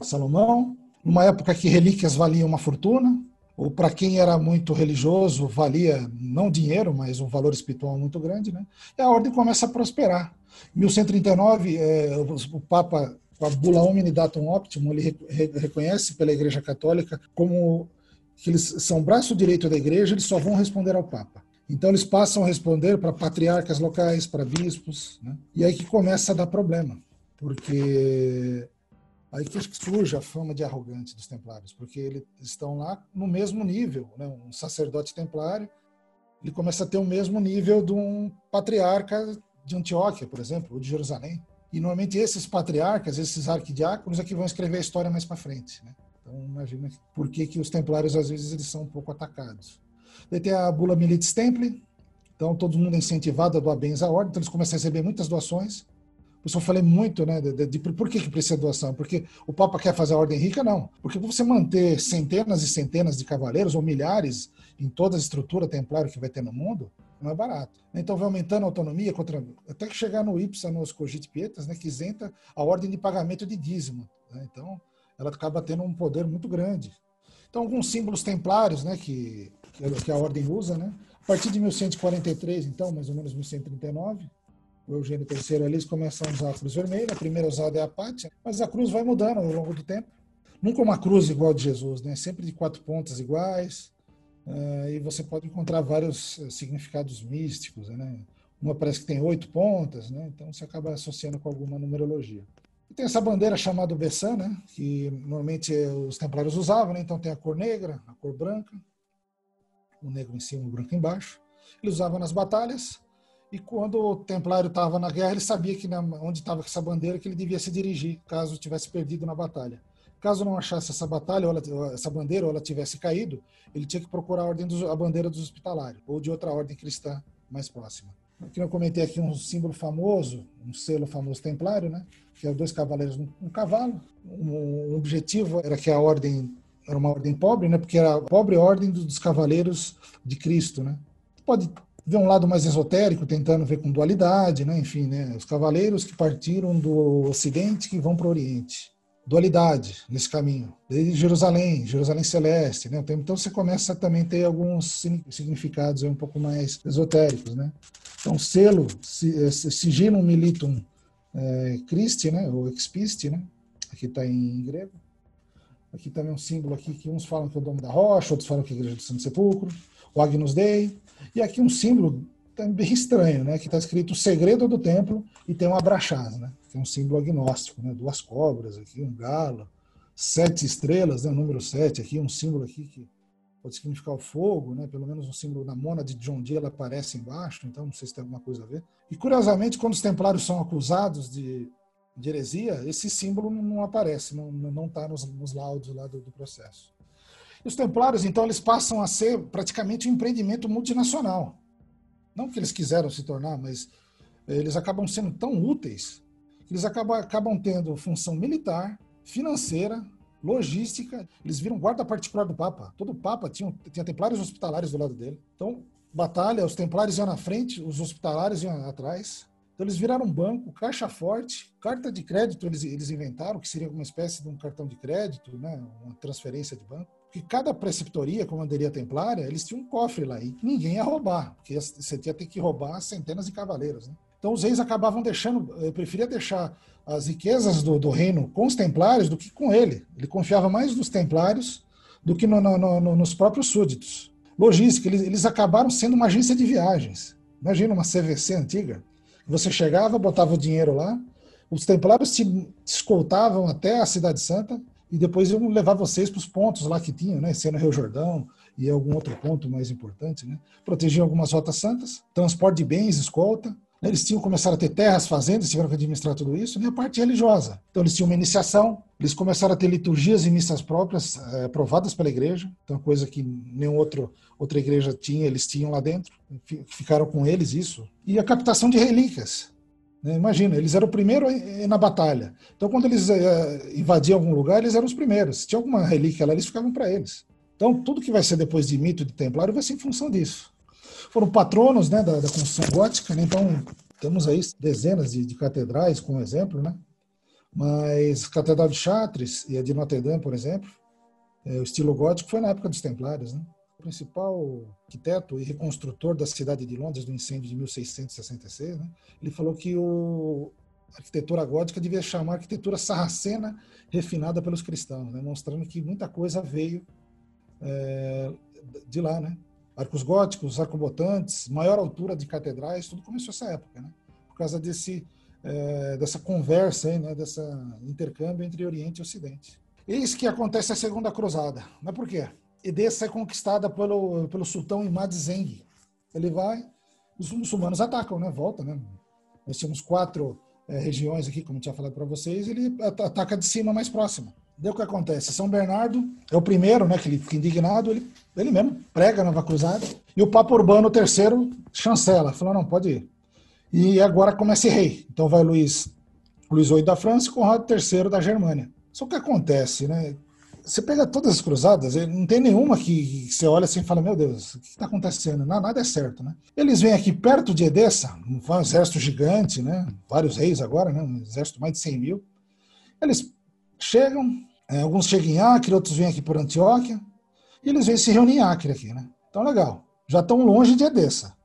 S2: Salomão, numa época que relíquias valiam uma fortuna, ou para quem era muito religioso, valia não dinheiro, mas um valor espiritual muito grande, né? E a ordem começa a prosperar. Em 1139, é, o, Papa, a bula Datum Optimum, ele reconhece pela Igreja Católica como que eles são braço direito da Igreja, eles só vão responder ao Papa. Então eles passam a responder para patriarcas locais, para bispos, né? e aí que começa a dar problema, porque aí que surge a fama de arrogante dos templários, porque eles estão lá no mesmo nível, né? um sacerdote templário, ele começa a ter o mesmo nível de um patriarca de Antioquia, por exemplo, ou de Jerusalém. E normalmente esses patriarcas, esses arquidiáconos, é que vão escrever a história mais para frente. Né? Então imagina por que, que os templários às vezes eles são um pouco atacados. Daí tem a bula Milites Templi, então todo mundo é incentivado a doar bens à ordem, então eles começam a receber muitas doações. Por isso eu falei muito, né, de, de, de, por que, que precisa doação? Porque o Papa quer fazer a ordem rica? Não. Porque você manter centenas e centenas de cavaleiros, ou milhares, em toda a estrutura templária que vai ter no mundo, não é barato. Então vai aumentando a autonomia, contra, até que chegar no IPSA, nos Cogit Pietas, né, que isenta a ordem de pagamento de dízimo. Né? Então ela acaba tendo um poder muito grande. Então alguns símbolos templários né, que, que a ordem usa, né? a partir de 1143, então, mais ou menos 1139, o Eugênio III eles começam a usar a cruz vermelha, a primeira usada é a pátia, mas a cruz vai mudando ao longo do tempo. Nunca uma cruz igual de Jesus, né? sempre de quatro pontas iguais, Uh, e você pode encontrar vários uh, significados místicos, né? Uma parece que tem oito pontas, né? Então você acaba associando com alguma numerologia. E tem essa bandeira chamada Bessan, né? Que normalmente os templários usavam, né? Então tem a cor negra, a cor branca, o negro em cima, o branco embaixo. Eles usavam nas batalhas. E quando o templário estava na guerra, ele sabia que na, onde estava essa bandeira que ele devia se dirigir, caso tivesse perdido na batalha. Caso não achasse essa batalha, ou ela, essa bandeira, ou ela tivesse caído, ele tinha que procurar a, ordem dos, a bandeira dos hospitalários, ou de outra ordem cristã mais próxima. Aqui eu comentei aqui um símbolo famoso, um selo famoso templário, né? que é dois cavaleiros num um cavalo. Um, um objetivo era que a ordem era uma ordem pobre, né? porque era a pobre ordem dos cavaleiros de Cristo. Né? Pode ver um lado mais esotérico, tentando ver com dualidade, né? enfim, né? os cavaleiros que partiram do Ocidente que vão para o Oriente dualidade nesse caminho. Desde Jerusalém, Jerusalém Celeste, né? Então você começa a também ter alguns significados um pouco mais esotéricos, né? Então selo, eh, sigilum militum é, Christi, né? Ou expisti, né? Aqui está em grego. Aqui também um símbolo aqui que uns falam que é o Dom da Rocha, outros falam que é a Igreja do Santo Sepulcro, o Agnus Dei. E aqui um símbolo também estranho, né? Que está escrito o segredo do templo e tem um abraxás, né? Que é um símbolo agnóstico, né? Duas cobras aqui, um galo, sete estrelas, né? O número sete aqui, um símbolo aqui que pode significar o fogo, né? Pelo menos um símbolo da mona de John Dee, ela aparece embaixo, então não sei se tem alguma coisa a ver. E curiosamente, quando os templários são acusados de, de heresia, esse símbolo não aparece, não não está nos, nos laudos lá do, do processo. Os templários, então, eles passam a ser praticamente um empreendimento multinacional não que eles quiseram se tornar, mas eles acabam sendo tão úteis que eles acabam, acabam tendo função militar, financeira, logística. Eles viram guarda particular do Papa. Todo Papa tinha, tinha templários hospitalares do lado dele. Então, batalha, os templários iam na frente, os hospitalários iam atrás. Então, eles viraram um banco, caixa forte, carta de crédito eles, eles inventaram, que seria uma espécie de um cartão de crédito, né? uma transferência de banco que cada preceptoria, comandaria templária, eles tinham um cofre lá e ninguém ia roubar, porque você ia ter que roubar centenas de cavaleiros. Né? Então os reis acabavam deixando, eu preferia deixar as riquezas do, do, reino com os templários do que com ele. Ele confiava mais nos templários do que no, no, no, nos próprios súditos. Logística, eles, eles acabaram sendo uma agência de viagens. Imagina uma CVC antiga. Você chegava, botava o dinheiro lá, Os templários te escoltavam até a Cidade Santa e depois iam levar vocês para os pontos lá que tinham, né? Sendo Rio Jordão e algum outro ponto mais importante, né? Protegiam algumas rotas santas, transporte de bens, escolta. Eles tinham começado a ter terras, fazendas, tiveram que administrar tudo isso, e a parte religiosa. Então, eles tinham uma iniciação, eles começaram a ter liturgias e missas próprias é, aprovadas pela igreja, então, coisa que nenhuma outro, outra igreja tinha, eles tinham lá dentro, ficaram com eles isso. E a captação de relíquias. Né? Imagina, eles eram o primeiro na batalha. Então, quando eles é, invadiam algum lugar, eles eram os primeiros. Se tinha alguma relíquia lá, eles ficavam para eles. Então, tudo que vai ser depois de mito de templário vai ser em função disso foram patronos né, da, da construção gótica, né? então temos aí dezenas de, de, catedrais como exemplo, né? mas a Catedral de Chartres e a de Notre Dame, por exemplo, é, o estilo gótico foi na época dos Templários. Né? Principal arquiteto e reconstrutor da cidade de Londres do incêndio de 1666, né? ele falou que o, a arquitetura gótica devia chamar arquitetura sarracena refinada pelos cristãos, né? mostrando que muita coisa veio é, de lá, né? arcos góticos, arcobotantes, maior altura de catedrais, tudo começou essa época, né? Por causa desse é, dessa conversa, aí, né? Dessa intercâmbio entre Oriente e Ocidente. Eis que acontece a Segunda Cruzada. Mas por quê? Edessa é conquistada pelo pelo sultão Imad Zeng. Ele vai, os muçulmanos atacam, né? Volta, né? Nós tínhamos quatro é, regiões aqui, como tinha falado para vocês. Ele ataca de cima mais próximo. Deu o que acontece? São Bernardo é o primeiro, né, que ele fica indignado, ele, ele mesmo prega a Nova Cruzada, e o Papa Urbano III chancela, falou, não, pode ir. E agora começa rei. Então vai Luís, Luís VIII da França e Conrado III da Germânia. Só que acontece, né? Você pega todas as cruzadas, não tem nenhuma que você olha assim e fala, meu Deus, o que está acontecendo? Não, nada é certo, né? Eles vêm aqui perto de Edessa, um exército gigante, né? Vários reis agora, né? Um exército mais de 100 mil. Eles chegam, é, alguns chegam em Acre, outros vêm aqui por Antioquia, e eles vêm se reunir em Acre aqui, né? Então, legal. Já estão longe de Edessa.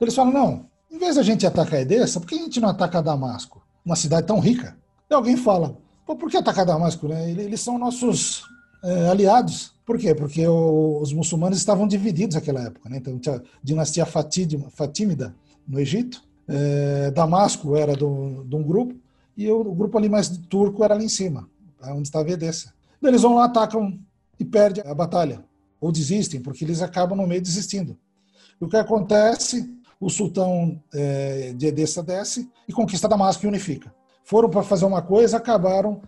S2: Eles falam, não, em vez da gente atacar Edessa, por que a gente não ataca Damasco? Uma cidade tão rica. E alguém fala, Por que atacar Damasco? Né? Eles são nossos é, aliados. Por quê? Porque o, os muçulmanos estavam divididos naquela época. Né? Então, tinha a dinastia Fatímida no Egito, é, Damasco era de um grupo, e o, o grupo ali mais turco era ali em cima onde estava Edessa. Eles vão lá, atacam e perdem a batalha. Ou desistem, porque eles acabam no meio desistindo. O que acontece? O sultão é, de Edessa desce e conquista Damasco e unifica. Foram para fazer uma coisa, acabaram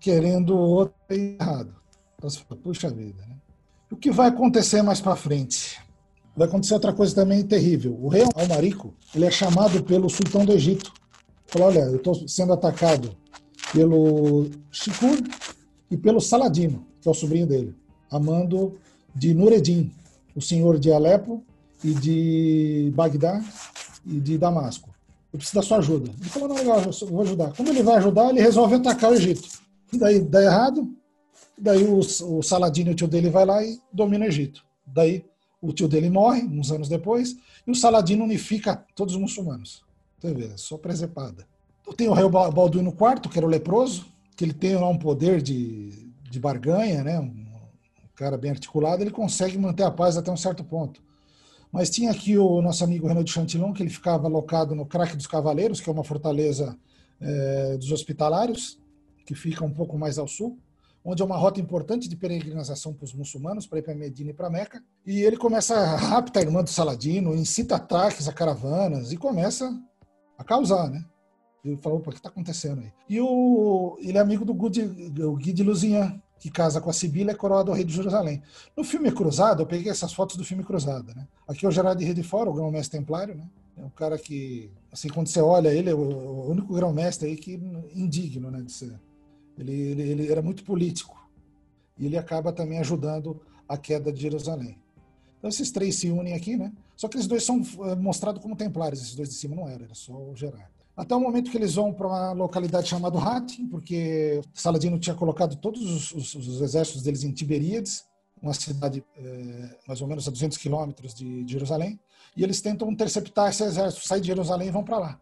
S2: querendo outra e errado. Então você fala, puxa vida. Né? O que vai acontecer mais para frente? Vai acontecer outra coisa também terrível. O rei Almarico ele é chamado pelo sultão do Egito. Fala, olha, eu estou sendo atacado pelo Shikur e pelo Saladino, que é o sobrinho dele, amando de Nureddin, o senhor de Alepo e de Bagdá e de Damasco. Eu preciso da sua ajuda. Ele falou, não, legal, eu vou ajudar. Como ele vai ajudar, ele resolve atacar o Egito. E daí dá errado, daí o, o Saladino o tio dele vai lá e domina o Egito. Daí o tio dele morre, uns anos depois, e o Saladino unifica todos os muçulmanos. Você vê, só presepada. Tem o rei Balduino IV, que era o leproso, que ele tem lá um poder de, de barganha, né? um cara bem articulado, ele consegue manter a paz até um certo ponto. Mas tinha aqui o nosso amigo Renaud de Chantilon, que ele ficava alocado no Craque dos Cavaleiros, que é uma fortaleza é, dos hospitalários, que fica um pouco mais ao sul, onde é uma rota importante de peregrinação para os muçulmanos, para ir para Medina e para Meca. E ele começa a raptar a irmã do Saladino, incita ataques a caravanas e começa a causar, né? Ele falou, opa, o que está acontecendo aí? E o, ele é amigo do Guy de Lusignan, que casa com a Sibila é coroado ao rei de Jerusalém. No filme Cruzado, eu peguei essas fotos do filme Cruzada, né? Aqui é o Gerard de Redefort, o grão-mestre templário, né? É um cara que, assim, quando você olha ele, é o único grão-mestre aí que indigno, né, de ser. Ele, ele, ele era muito político. E ele acaba também ajudando a queda de Jerusalém. Então esses três se unem aqui, né? Só que eles dois são é, mostrados como templários, esses dois de cima não eram, era só o Gerard. Até o momento que eles vão para uma localidade chamada Hatim, porque Saladino tinha colocado todos os, os, os exércitos deles em Tiberíades, uma cidade é, mais ou menos a 200 quilômetros de, de, Jerusalém, e eles tentam interceptar esse exército, sair de Jerusalém e vão para lá.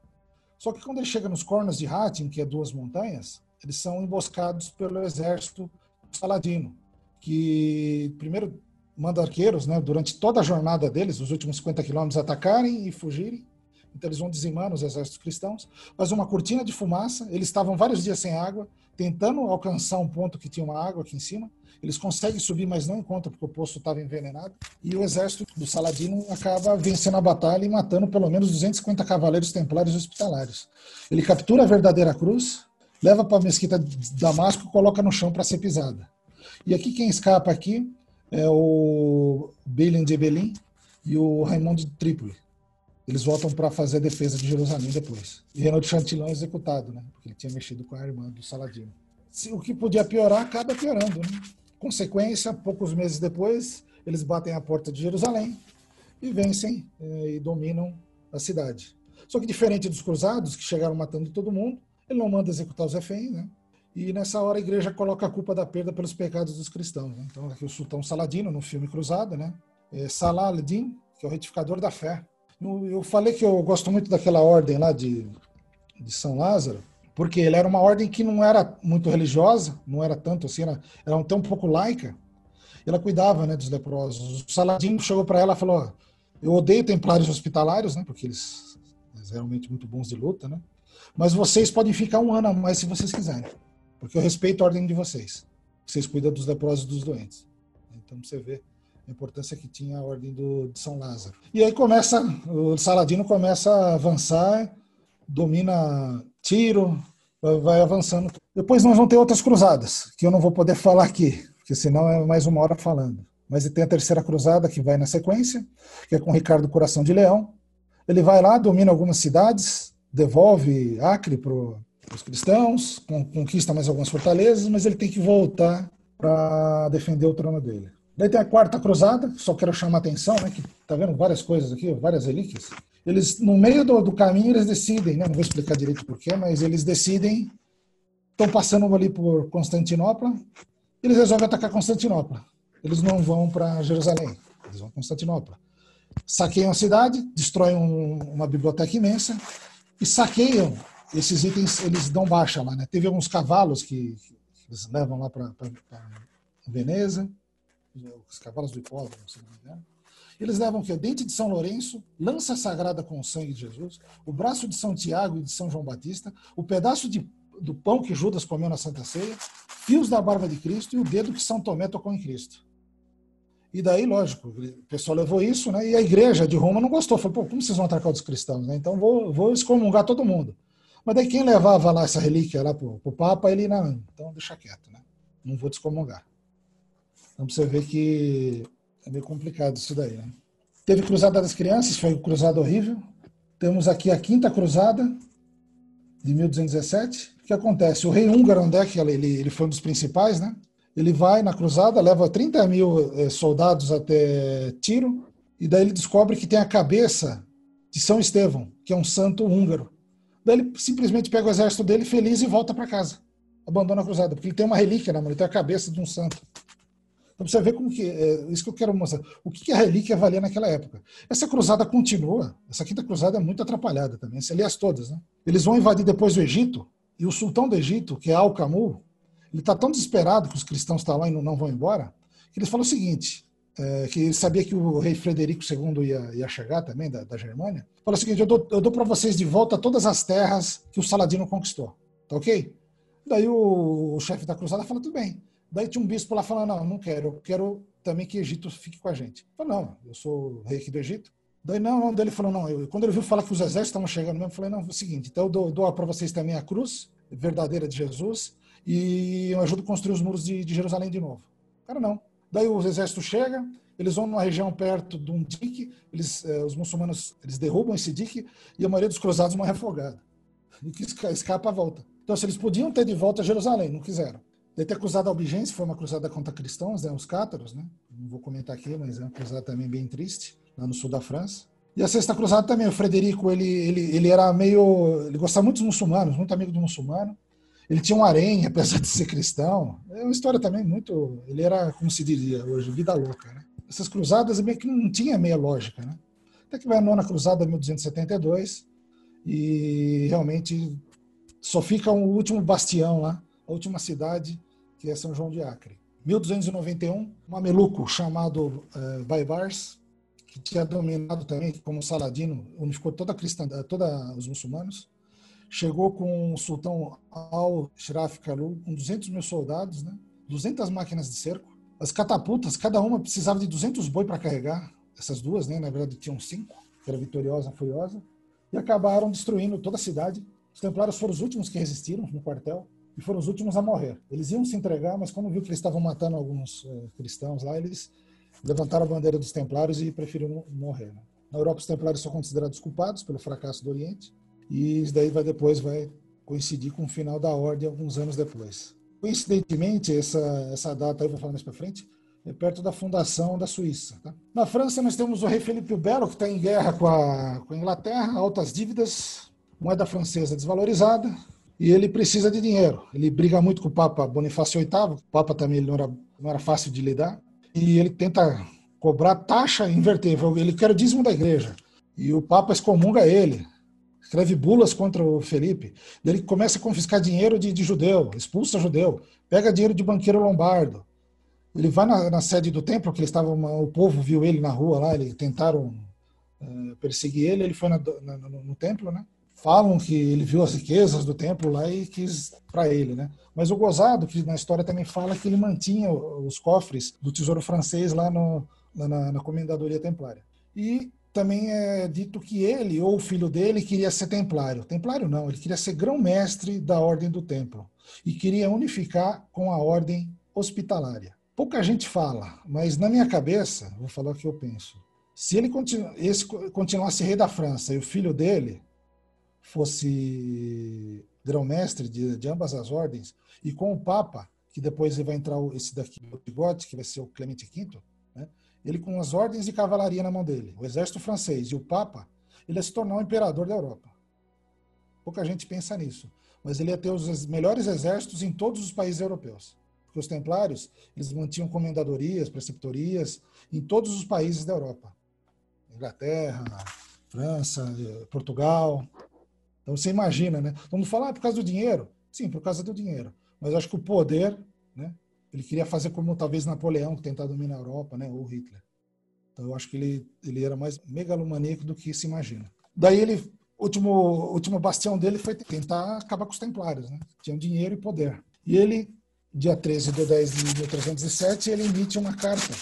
S2: Só que quando eles chegam nos cornos de Hatim, que é duas montanhas, eles são emboscados pelo exército Saladino, que primeiro manda arqueiros, né, durante toda a jornada deles, os últimos 50 quilômetros, atacarem e fugirem, Então eles vão dizimando os exércitos cristãos, faz uma cortina de fumaça, eles estavam vários dias sem água, tentando alcançar um ponto que tinha uma água aqui em cima. Eles conseguem subir, mas não encontram porque o poço estava envenenado. E o exército do Saladino acaba vencendo a batalha e matando pelo menos 250 cavaleiros templários hospitalários. Ele captura a verdadeira cruz, leva para a mesquita de Damasco e coloca no chão para ser pisada. E aqui quem escapa aqui é o Belen de Belin e o Raimundo de Trípoli. Eles voltam para fazer a defesa de Jerusalém depois. E Renaud de Chantilly é executado, né? Porque ele tinha mexido com a irmã do Saladino. O que podia piorar acaba piorando, né? Consequência, poucos meses depois, eles batem a porta de Jerusalém e vencem eh, e dominam a cidade. Só que diferente dos cruzados, que chegaram matando todo mundo, ele não manda executar os reféns, né? E nessa hora a igreja coloca a culpa da perda pelos pecados dos cristãos. Né? Então aqui o sultão Saladino, no filme Cruzada, né? É Salah al-Din, que é o retificador da fé. Eu falei que eu gosto muito daquela ordem lá de, de São Lázaro, porque ele era uma ordem que não era muito religiosa, não era tanto assim, era, era até um pouco laica. Ela cuidava né, dos leprosos. O Saladino chegou para ela e falou: Eu odeio templários hospitalários, né, porque eles, eles realmente muito bons de luta, né? Mas vocês podem ficar um ano a mais se vocês quiserem, porque eu respeito a ordem de vocês. Vocês cuidam dos leprosos e dos doentes. Então você vê a importância que tinha a ordem do, de São Lázaro. E aí começa, o Saladino começa a avançar, domina Tiro, vai avançando. Depois nós vamos ter outras cruzadas, que eu não vou poder falar aqui, porque senão é mais uma hora falando. Mas tem a terceira cruzada que vai na sequência, que é com Ricardo Coração de Leão. Ele vai lá, domina algumas cidades, devolve Acre para os cristãos, conquista mais algumas fortalezas, mas ele tem que voltar para defender o trono dele. Daí tem a quarta cruzada, só quero chamar a atenção, né, que tá vendo várias coisas aqui, várias relíquias. Eles, no meio do, do caminho, eles decidem, né, não vou explicar direito porquê, mas eles decidem, estão passando ali por Constantinopla, eles resolvem atacar Constantinopla. Eles não vão para Jerusalém, eles vão para Constantinopla. Saqueiam a cidade, destroem um, uma biblioteca imensa e saqueiam esses itens, eles dão baixa lá, né? Teve alguns cavalos que, que eles levam lá para Veneza os cavalos do hipódromo, se não me engano. Eles levam o quê? Dente de São Lourenço, lança sagrada com o sangue de Jesus, o braço de São Tiago e de São João Batista, o pedaço de, do pão que Judas comeu na Santa Ceia, fios da barba de Cristo e o dedo que São Tomé tocou em Cristo. E daí, lógico, o pessoal levou isso, né? E a igreja de Roma não gostou. Falou, pô, como vocês vão atacar os cristãos, né? Então vou, vou excomungar todo mundo. Mas daí quem levava lá essa relíquia lá pro, pro Papa, ele, não, então deixa quieto, né? Não vou descomungar. Então você vê que é meio complicado isso daí, né? Teve Cruzada das Crianças, foi um cruzado horrível. Temos aqui a Quinta Cruzada, de 1217. O que acontece? O rei húngaro Andek, ele, ele foi um dos principais, né? Ele vai na cruzada, leva 30 mil eh, soldados até Tiro, e daí ele descobre que tem a cabeça de São Estevão, que é um santo húngaro. Daí ele simplesmente pega o exército dele feliz e volta para casa. Abandona a cruzada, porque ele tem uma relíquia na mão, ele tem a cabeça de um santo. Então você vê como que. É, isso que eu quero mostrar. O que, que a relíquia valia naquela época? Essa cruzada continua. Essa quinta cruzada é muito atrapalhada também. Aliás, todas, né? Eles vão invadir depois o Egito, e o sultão do Egito, que é Al-Camus, ele está tão desesperado que os cristãos estão tá lá e não, vão embora, que eles falam o seguinte: é, que ele sabia que o rei Frederico II ia, ia chegar também, da, da Germânia, fala o seguinte: eu dou, dou para vocês de volta todas as terras que o Saladino conquistou. Tá ok? Daí o, o chefe da cruzada fala: tudo bem. Daí tinha um bispo lá falando, não, não quero, eu quero também que Egito fique com a gente. Eu falei, não, eu sou rei aqui do Egito. Daí não, não, daí ele falou, não, eu, quando ele viu falar que os exércitos estavam chegando mesmo, eu falei, não, é o seguinte, então eu dou, dou para vocês também a cruz verdadeira de Jesus e eu ajudo a construir os muros de, de Jerusalém de novo. Cara, não. Daí os exércitos chegam, eles vão numa região perto de um dique, eles, eh, os muçulmanos eles derrubam esse dique e a maioria dos cruzados morre afogada. E que escapa a volta. Então, se eles podiam ter de volta Jerusalém, não quiseram. Daí tem a cruzada albigense, foi uma cruzada contra cristãos, né, os cátaros, né? Não vou comentar aqui, mas é uma cruzada também bem triste, lá no sul da França. E a sexta cruzada também, o Frederico, ele, ele, ele era meio. Ele gostava muito dos muçulmanos, muito amigo do muçulmano. Ele tinha um harém, <laughs> apesar de ser cristão. É uma história também muito. Ele era, como se diria hoje, vida louca, né? Essas cruzadas meio que não tinha meia lógica, né? Até que vai a nona cruzada, 1272, e realmente só fica um último bastião lá, a última cidade, que é São João de Acre. 1291, um mameluco chamado uh, Baibars que tinha dominado também, como Saladino, unificou toda a cristã, toda os muçulmanos. Chegou com o sultão Al-Shraf Kalu, com 200 mil soldados, né? 200 máquinas de cerco. As catapultas, cada uma precisava de 200 boi para carregar. Essas duas, né? Na verdade, tinham cinco, que era Vitoriosa e Furiosa. E acabaram destruindo toda a cidade. Os templários foram os últimos que resistiram no quartel e foram os últimos a morrer. Eles iam se entregar, mas quando viu que eles estavam matando alguns uh, cristãos lá, eles levantaram a bandeira dos templários e preferiram morrer. Né? Na Europa, os templários são considerados culpados pelo fracasso do Oriente e isso daí vai depois vai coincidir com o final da ordem alguns anos depois. Coincidentemente, essa, essa data aí, vou falar mais para frente, é perto da fundação da Suíça. Tá? Na França, nós temos o rei Felipe o Belo, que está em guerra com a, com a Inglaterra, altas dívidas, moeda francesa desvalorizada, e ele precisa de dinheiro. Ele briga muito com o Papa Bonifácio VIII, o Papa também não era, não era fácil de lidar, e ele tenta cobrar taxa invertível. Ele quer o dízimo da igreja. E o Papa excomunga ele, escreve bulas contra o Felipe. Ele começa a confiscar dinheiro de, de judeu, expulsa judeu, pega dinheiro de banqueiro lombardo. Ele vai na, na sede do templo, que ele estava, o povo viu ele na rua lá, eles tentaram uh, perseguir ele, ele foi na, na, no, no templo, né? Falam que ele viu as riquezas do templo lá e quis para ele, né? Mas o gozado, que na história também fala que ele mantinha os cofres do tesouro francês lá no, na, na comendadoria templária. E também é dito que ele ou o filho dele queria ser templário. Templário não, ele queria ser grão-mestre da ordem do templo e queria unificar com a ordem hospitalária. Pouca gente fala, mas na minha cabeça, vou falar o que eu penso. Se ele continu, esse continuasse rei da França e o filho dele fosse grão-mestre de, de, ambas as ordens, e com o Papa, que depois vai entrar esse daqui, o bigode, que vai ser o Clemente V, né? ele com as ordens de cavalaria na mão dele, o exército francês e o Papa, ele ia se tornar o imperador da Europa. Pouca gente pensa nisso, mas ele ia ter os melhores exércitos em todos os países europeus. Porque os templários, eles mantinham comendadorias, preceptorias em todos os países da Europa. Inglaterra, França, Portugal, então você imagina, né? Vamos falar ah, por causa do dinheiro? Sim, por causa do dinheiro. Mas acho que o poder, né? Ele queria fazer como talvez Napoleão, que tentar dominar a Europa, né? Ou Hitler. Então eu acho que ele, ele era mais megalomaníaco do que se imagina. Daí ele, último, último bastião dele foi tentar acabar com os templários, né? Tinham dinheiro e poder. E ele, dia 13 de 10 de 1307, ele emite uma carta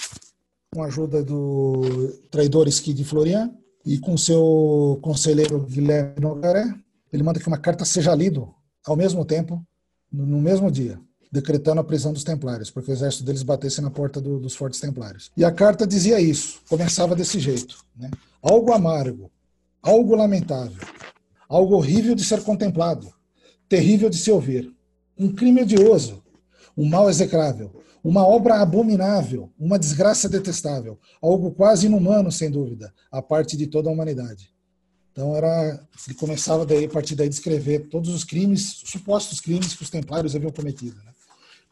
S2: com a ajuda do traidor Esqui de Florian e com seu conselheiro Guilherme Nogaré, ele manda que uma carta seja lida ao mesmo tempo, no mesmo dia, decretando a prisão dos templários, porque o exército deles batesse na porta do, dos fortes templários. E a carta dizia isso, começava desse jeito: né? algo amargo, algo lamentável, algo horrível de ser contemplado, terrível de se ouvir, um crime odioso, um mal execrável, uma obra abominável, uma desgraça detestável, algo quase inumano, sem dúvida, a parte de toda a humanidade. Então era, ele começava daí a partir daí a descrever todos os crimes, supostos crimes que os templários haviam cometido. Né?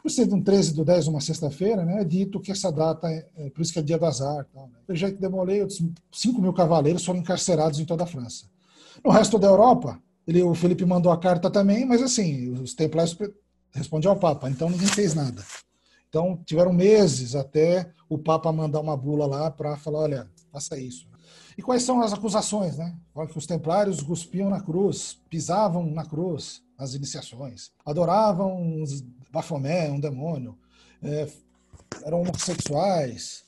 S2: Por ser um 13 do 10, uma sexta-feira, né, é dito que essa data, é, é, por isso que é dia do azar. Tal, né? Pelo jeito demolei, 5 mil cavaleiros foram encarcerados em toda a França. No resto da Europa, ele, o Felipe mandou a carta também, mas assim, os templários respondiam ao Papa, então ninguém fez nada. Então tiveram meses até o Papa mandar uma bula lá para falar, olha, faça isso. E quais são as acusações? Né? Que os templários cuspiam na cruz, pisavam na cruz nas iniciações, adoravam um Bafomé, um demônio, é, eram homossexuais,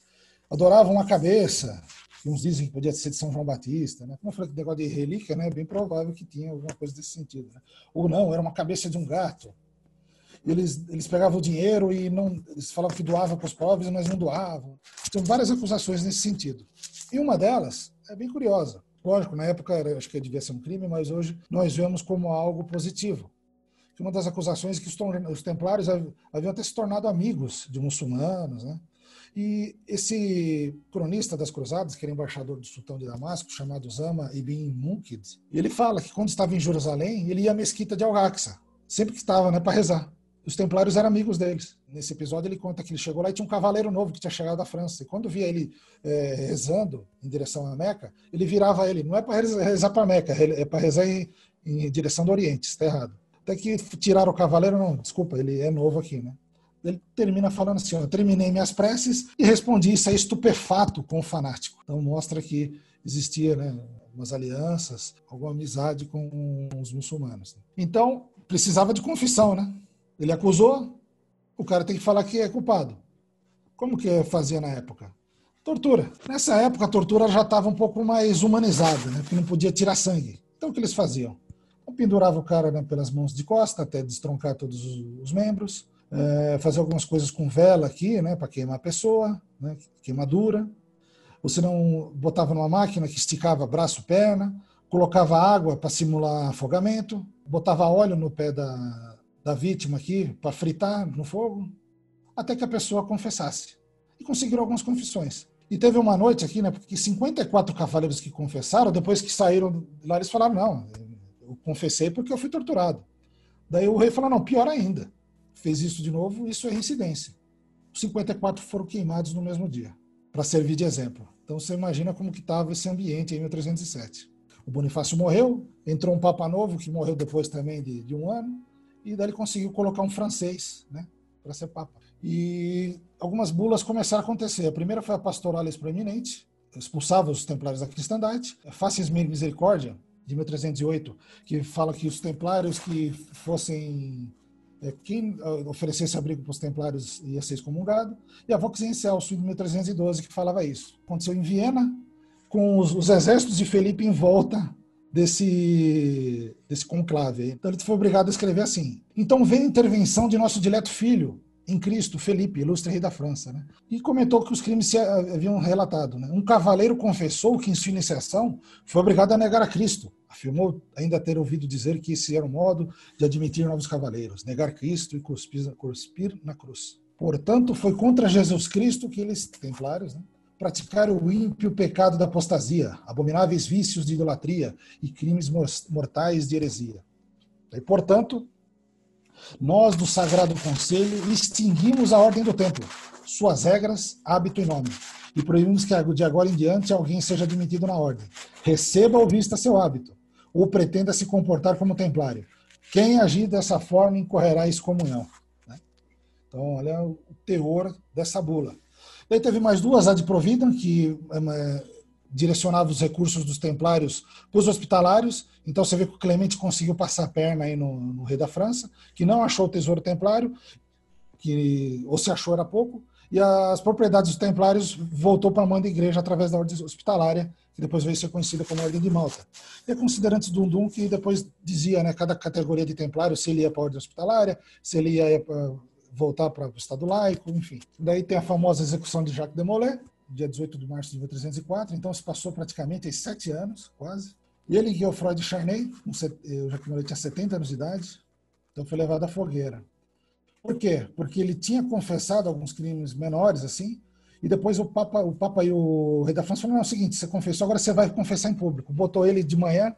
S2: adoravam a cabeça, uns dizem que podia ser de São João Batista. Né? Como eu falei, negócio de relíquia, né? é bem provável que tinha alguma coisa desse sentido. Né? Ou não, era uma cabeça de um gato. Eles, eles pegavam o dinheiro e não, eles falavam que doavam para os pobres, mas não doavam. Tinham várias acusações nesse sentido. E uma delas é bem curiosa. Lógico, na época era, acho que devia ser um crime, mas hoje nós vemos como algo positivo. Uma das acusações é que os templários haviam até se tornado amigos de muçulmanos, né? E esse cronista das cruzadas, que era embaixador do sultão de Damasco, chamado Zama ibn Munkid, ele fala que quando estava em Jerusalém, ele ia à mesquita de Al-Aqsa, sempre que estava, né, para rezar os templários eram amigos deles. Nesse episódio ele conta que ele chegou lá e tinha um cavaleiro novo que tinha chegado da França. E quando via ele é, rezando em direção à Meca, ele virava ele. Não é para rezar para Meca, é para rezar em, em, direção do Oriente. Está errado. Até que tiraram o cavaleiro, não, desculpa, ele é novo aqui, né? Ele termina falando assim: eu terminei minhas preces e respondi isso é estupefato com o fanático. Então mostra que existia né, algumas alianças, alguma amizade com os muçulmanos. Então precisava de confissão, né? Ele acusou, o cara tem que falar que é culpado. Como que fazia na época? Tortura. Nessa época a tortura já estava um pouco mais humanizada, né? Porque não podia tirar sangue. Então o que eles faziam? Então, pendurava o cara né, pelas mãos de costa até destroncar todos os membros, é, fazer algumas coisas com vela aqui, né, para queimar a pessoa, né, queimadura. Ou se não, botava numa máquina que esticava braço, perna, colocava água para simular afogamento, botava óleo no pé da, da vítima aqui para fritar no fogo, até que a pessoa confessasse. E conseguiram algumas confissões. E teve uma noite aqui, né, porque 54 cavaleiros que confessaram, depois que saíram lá, eles falaram: não, eu confessei porque eu fui torturado. Daí o rei falou: não, pior ainda. Fez isso de novo, isso é reincidência. Os 54 foram queimados no mesmo dia, para servir de exemplo. Então você imagina como que estava esse ambiente em 1307. O Bonifácio morreu, entrou um Papa Novo, que morreu depois também de, de um ano, e daí ele conseguiu colocar um francês né, para ser Papa. E algumas bulas começaram a acontecer. A primeira foi a Pastoralis Proeminente, expulsava os templários da cristandade. A Facis Misericórdia, de 1308, que fala que os templários que fossem é, quem ah, oferecesse abrigo para os templários ia ser excomungado, e a Vox em Celso, de 1312, que falava isso. Aconteceu em Viena, com os, os exércitos de Felipe em volta desse, desse conclave. Então ele foi obrigado a escrever assim. Então vem a intervenção de nosso dileto filho, em Cristo, Felipe, ilustre rei da França, né? e comentou que os crimes se haviam relatado. Né? Um cavaleiro confessou que, em sua iniciação, foi obrigado a negar a Cristo. Afirmou ainda ter ouvido dizer que esse era o modo de admitir novos cavaleiros, negar Cristo e cuspir, cuspir na cruz. Portanto, foi contra Jesus Cristo que eles, templários, né, praticaram o ímpio pecado da apostasia, abomináveis vícios de idolatria e crimes mortais de heresia. E, portanto, nós, do Sagrado Conselho, extinguimos a ordem do templo, suas regras, hábito e nome, e proibimos que de agora em diante alguém seja admitido na ordem. Receba ou vista seu hábito, ou pretenda se comportar como templário. Quem agir dessa forma incorrerá em excomunhão. Né? Então, olha o teor dessa bula. Daí teve mais duas, a de Provida, que é, direcionava os recursos dos templários para os hospitalários. Então você vê que o Clemente conseguiu passar a perna aí no, no, rei da França, que não achou o tesouro templário, que ou se achou era pouco, e as propriedades dos templários voltou para a mão da igreja através da ordem hospitalária, que depois veio ser conhecida como Ordem de Malta. E a considerantes Dundum, que depois dizia, né, cada categoria de templário, se ele ia para a ordem hospitalária, se ele ia voltar para o Estado laico, enfim. Daí tem a famosa execução de Jacques de Molay, dia 18 de março de 1304, então se passou praticamente sete anos, quase. E ele e Geoffroy Charney, eu já que tinha 70 anos de idade, então foi levado à fogueira. Por quê? Porque ele tinha confessado alguns crimes menores, assim, e depois o Papa, o Papa e o rei da França falaram, não, é o seguinte, você confessou, agora você vai confessar em público. Botou ele de manhã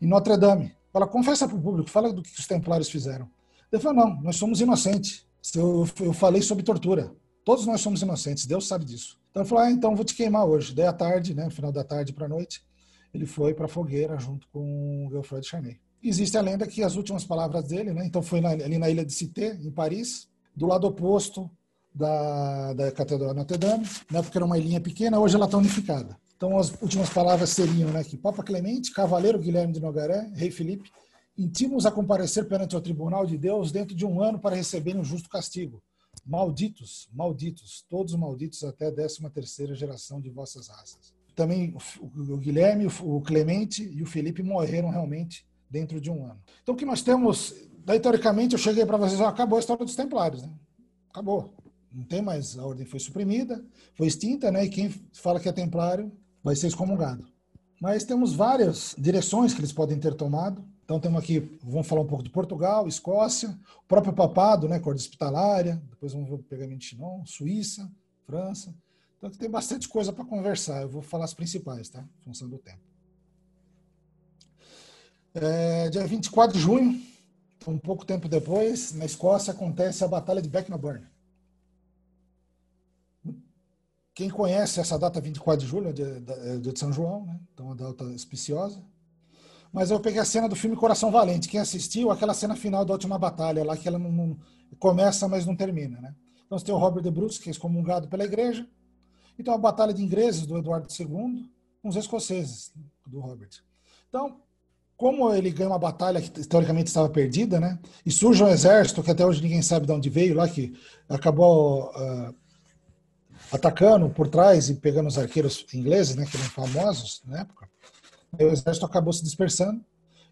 S2: em Notre Dame. Fala, confessa para o público, fala do que os templários fizeram. Ele falou, não, nós somos inocentes. Eu, eu falei sobre tortura. Todos nós somos inocentes, Deus sabe disso. Então ele falou: ah, então vou te queimar hoje. Daí à tarde, né, final da tarde para a noite, ele foi para a fogueira junto com o Geoffroy Charney. Existe a lenda que as últimas palavras dele, né, então foi na, ali na ilha de Cité, em Paris, do lado oposto da, da Catedral Notre Dame, né, porque era uma ilhinha pequena, hoje ela está unificada. Então as últimas palavras seriam né, que Papa Clemente, Cavaleiro Guilherme de Nogaré, Rei Felipe, intimos a comparecer perante o tribunal de Deus dentro de um ano para receberem um justo castigo Malditos, malditos, todos malditos até a 13 terceira geração de vossas raças. Também o Guilherme, o Clemente e o Felipe morreram realmente dentro de um ano. Então o que nós temos, daí teoricamente eu cheguei para vocês, ó, acabou a história dos templários, né? Acabou. Não tem mais, a ordem foi suprimida, foi extinta, né? E quem fala que é templário vai ser excomungado. Mas temos várias direções que eles podem ter tomado. Então temos aqui, vamos falar um pouco de Portugal, Escócia, o próprio papado, né, corda hospitalária, depois vamos ver o pegamento Suíça, França. Então tem bastante coisa para conversar. Eu vou falar as principais, tá? Em função do tempo. É, dia 24 de junho, um pouco tempo depois, na Escócia acontece a Batalha de Becknoburn. Quem conhece essa data 24 de julho, é de, de, de São João, né? então é uma data auspiciosa. Mas eu peguei a cena do filme Coração Valente. Quem assistiu, aquela cena final da última batalha lá, que ela não, não começa, mas não termina, né? Então você tem o Robert de Bruce, que é excomungado pela igreja. Então a batalha de ingleses do Eduardo II com os escoceses do Robert. Então, como ele ganha uma batalha que teoricamente estava perdida, né? E surge um exército que até hoje ninguém sabe de onde veio lá, que acabou uh, atacando por trás e pegando os arqueiros ingleses, né? Que eram famosos na época o exército acabou se dispersando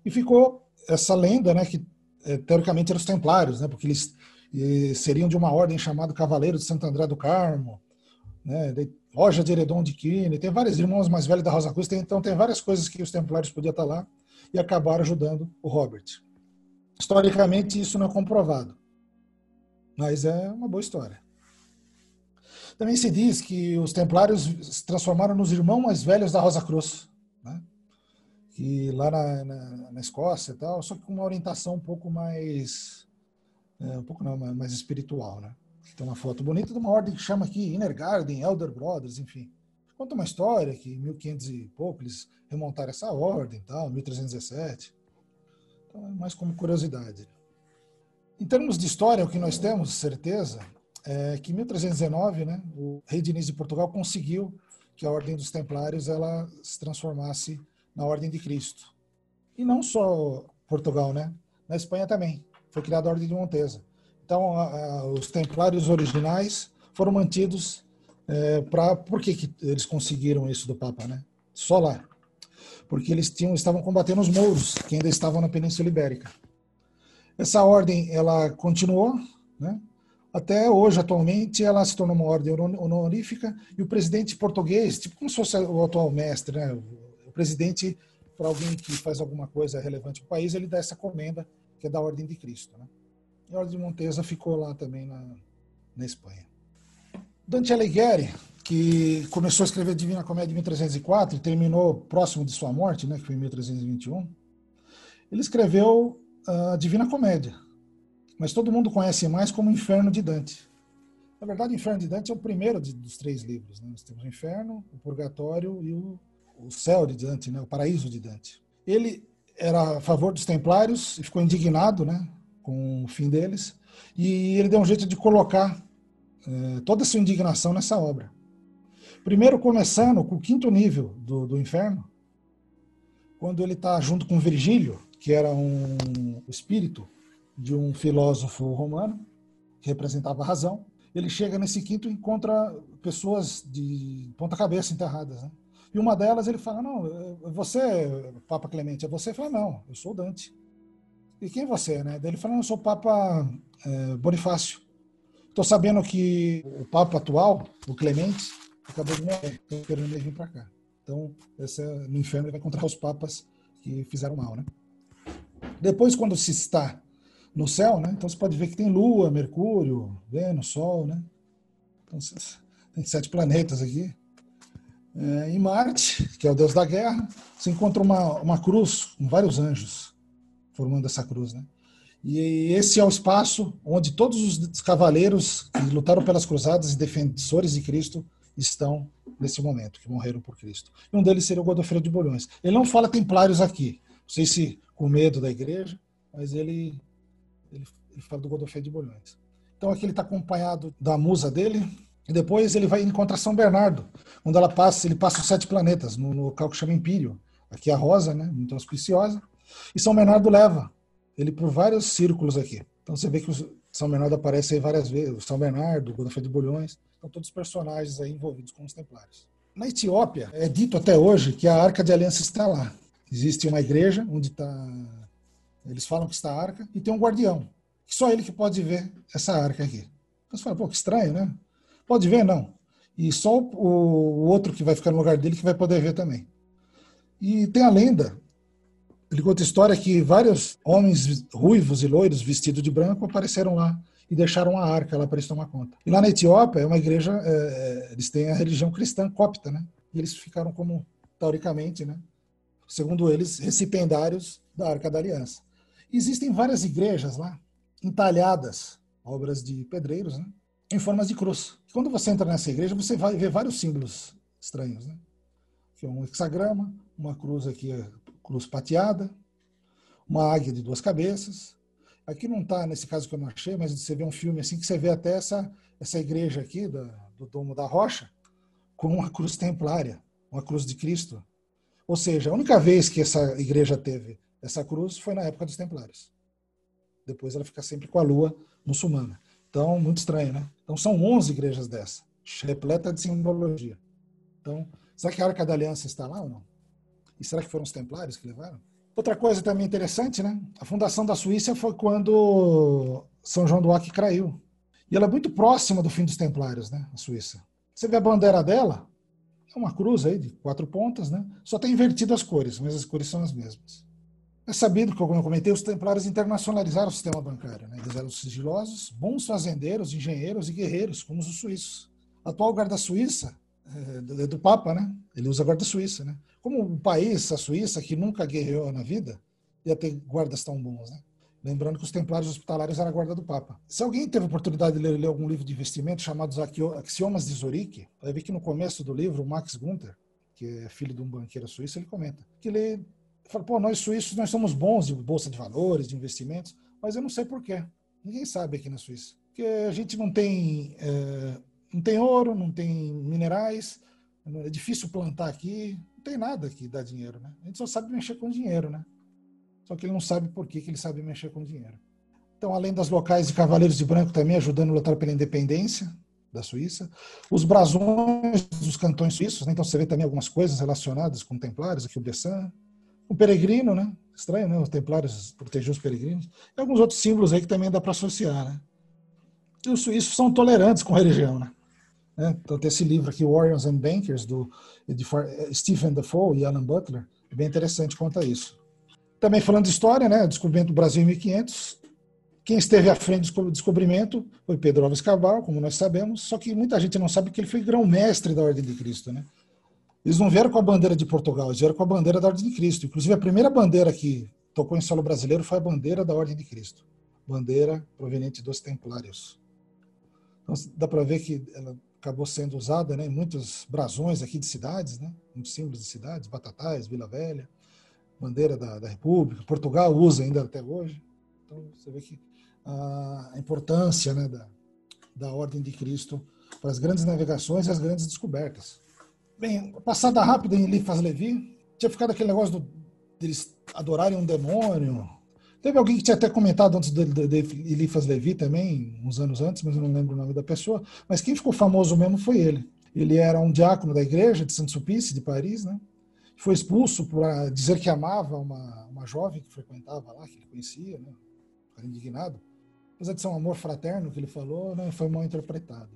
S2: e ficou essa lenda, né, que é, teoricamente eram os templários, né, porque eles seriam de uma ordem chamada Cavaleiro de Santo André do Carmo, né, de Roja de Heredon de Quine, tem vários irmãos mais velhos da Rosa Cruz, tem, então tem várias coisas que os templários podiam estar lá e acabaram ajudando o Robert. Historicamente isso não é comprovado, mas é uma boa história. Também se diz que os templários se transformaram nos irmãos mais velhos da Rosa Cruz que lá na, na, na, Escócia e tal, só que com uma orientação um pouco mais, é, um pouco não, mais espiritual, né? Tem uma foto bonita de uma ordem que chama aqui Inner Garden, Elder Brothers, enfim. Conta uma história que em 1500 e pouco eles remontaram essa ordem e tal, 1317. Então é mais como curiosidade. Em termos de história, o que nós temos certeza é que em 1319, né, o rei Diniz de Portugal conseguiu que a ordem dos templários ela se transformasse na Ordem de Cristo. E não só Portugal, né? Na Espanha também. Foi criada a Ordem de Montesa. Então, a, a, os templários originais foram mantidos é, para... Por que, que eles conseguiram isso do Papa, né? Só lá. Porque eles tinham, estavam combatendo os mouros, que ainda estavam na Península Ibérica. Essa ordem, ela continuou, né? Até hoje, atualmente, ela se tornou uma ordem honorífica e o presidente português, tipo como se fosse o atual mestre, né? O presidente, para alguém que faz alguma coisa relevante para o país, ele dá essa comenda, que é da Ordem de Cristo. Né? E a Ordem de Montesa ficou lá também na, na Espanha. Dante Alighieri, que começou a escrever Divina Comédia em 1304 e terminou próximo de sua morte, né, que foi em 1321, ele escreveu a Divina Comédia, mas todo mundo conhece mais como Inferno de Dante. Na verdade, Inferno de Dante é o primeiro de, dos três livros. Né? Nós temos o Inferno, o Purgatório e o o céu de Dante, né, o paraíso de Dante. Ele era a favor dos templários e ficou indignado né, com o fim deles, e ele deu um jeito de colocar eh, toda a sua indignação nessa obra. Primeiro, começando com o quinto nível do, do inferno, quando ele está junto com Virgílio, que era um espírito de um filósofo romano, que representava a razão. Ele chega nesse quinto e encontra pessoas de ponta-cabeça enterradas. Né? E uma delas ele fala: Não, você, Papa Clemente, é você? Fala: Não, eu sou Dante. E quem é você, né? Daí ele fala: Eu sou o Papa é, Bonifácio. Estou sabendo que o Papa atual, o Clemente, acabou de morrer. Estou querendo ele vir para cá. Então, esse, no inferno ele vai encontrar os papas que fizeram mal, né? Depois, quando se está no céu, né? Então você pode ver que tem Lua, Mercúrio, Vênus, Sol, né? Então, tem sete planetas aqui. É, em Marte, que é o deus da guerra, se encontra uma, uma cruz com vários anjos formando essa cruz, né? E esse é o espaço onde todos os cavaleiros que lutaram pelas cruzadas e defensores de Cristo estão nesse momento, que morreram por Cristo. E um deles seria o Godofredo de Bolhões. Ele não fala templários aqui, não sei se com medo da igreja, mas ele, ele, ele fala do Godofredo de Bolhões. Então aqui ele está acompanhado da musa dele, e depois ele vai encontrar São Bernardo, onde ela passa, ele passa os sete planetas, no, local que chama Empírio. Aqui é a Rosa, né, muito auspiciosa. E São Bernardo leva ele por vários círculos aqui. Então você vê que o São Bernardo aparece aí várias vezes. O São Bernardo, o Godofredo de Bulhões, são todos personagens aí envolvidos com os templários. Na Etiópia, é dito até hoje que a Arca de Aliança está lá. Existe uma igreja onde está... Eles falam que está a arca, e tem um guardião. Só ele que pode ver essa arca aqui. Então você fala, pô, que estranho, né? Pode ver? Não. E só o, outro que vai ficar no lugar dele que vai poder ver também. E tem a lenda, ele conta a história que vários homens ruivos e loiros vestidos de branco apareceram lá e deixaram a arca lá para eles tomar conta. E lá na Etiópia é uma igreja, é, é, eles têm a religião cristã copta, né? E eles ficaram como, teoricamente, né? Segundo eles, recipiendários da Arca da Aliança. Existem várias igrejas lá, entalhadas, obras de pedreiros, né? Em formas de cruz. Quando você entra nessa igreja, você vai ver vários símbolos estranhos. Né? que é um hexagrama, uma cruz aqui, cruz pateada, uma águia de duas cabeças. Aqui não está, nesse caso que eu não achei, mas você vê um filme assim que você vê até essa, essa igreja aqui da, do Domo da Rocha com uma cruz templária, uma cruz de Cristo. Ou seja, a única vez que essa igreja teve essa cruz foi na época dos templários. Depois ela fica sempre com a lua muçulmana. Então, muito estranho, né? Então, são 11 igrejas dessa, repleta de simbologia. Então, será que a Arca da Aliança está lá ou não? E será que foram os templários que levaram? Outra coisa também interessante, né? A fundação da Suíça foi quando São João do Acre caiu. E ela é muito próxima do fim dos templários, né? A Suíça. Você vê a bandeira dela, é uma cruz aí de quatro pontas, né? Só tem invertido as cores, mas as cores são as mesmas. É sabido que, como eu comentei, os templários internacionalizaram o sistema bancário. Né? Eles eram sigilosos, bons fazendeiros, engenheiros e guerreiros, como os suíços. A atual guarda suíça é do Papa, né? Ele usa a guarda suíça, né? Como um país, a Suíça, que nunca guerreou na vida, ia ter guardas tão bons, né? Lembrando que os templários hospitalários eram a guarda do Papa. Se alguém teve oportunidade de ler, ler algum livro de investimento chamado Axiomas de Zurique, vai ver que no começo do livro, o Max Gunther, que é filho de um banqueiro suíço, ele comenta que ele fala, pô, nós suíços, nós somos bons de bolsa de valores, de investimentos, mas eu não sei porquê. Ninguém sabe aqui na Suíça. Porque a gente não tem, é, não tem ouro, não tem minerais, é difícil plantar aqui, não tem nada que dá dinheiro, né? A gente só sabe mexer com dinheiro, né? Só que ele não sabe por que, ele sabe mexer com dinheiro. Então, além das locais de Cavaleiros de Branco também ajudando a lutar pela independência da Suíça, os brasões dos cantões suíços, né? então você vê também algumas coisas relacionadas com templários, aqui o Bessan, o peregrino, né? Estranho, né? Os templários protegiam os peregrinos. E alguns outros símbolos aí que também dá para associar, né? E os suíços são tolerantes com a religião, né? né? Então tem esse livro aqui, Warriors and Bankers, do de Stephen Defoe e Alan Butler, é bem interessante quanto a isso. Também falando de história, né? Descobrimento do Brasil em 1500. Quem esteve à frente do descobrimento foi Pedro Alves Cabral, como nós sabemos, só que muita gente não sabe que ele foi grão-mestre da Ordem de Cristo, né? Eles não vieram com a bandeira de Portugal, eles vieram com a bandeira da Ordem de Cristo. Inclusive, a primeira bandeira que tocou em solo brasileiro foi a bandeira da Ordem de Cristo. Bandeira proveniente dos Templários. Então, dá para ver que ela acabou sendo usada né, em muitos brasões aqui de cidades, né, símbolos de cidades, Batatais, Vila Velha, bandeira da, da República. Portugal usa ainda até hoje. Então, você vê que a importância né, da, da Ordem de Cristo para as grandes navegações e as grandes descobertas. Bem, passada rápida em Eliphas Levi, tinha ficado aquele negócio deles adorarem um demônio. Teve alguém que tinha até comentado antes de, de, de Levi também, uns anos antes, mas eu não lembro o nome da pessoa. Mas quem ficou famoso mesmo foi ele. Ele era um diácono da igreja de Saint-Sulpice, de Paris, né? Foi expulso por dizer que amava uma, uma jovem que frequentava lá, que ele conhecia, né? Ficou indignado. Apesar de ser um amor fraterno que ele falou, né? foi mal interpretado.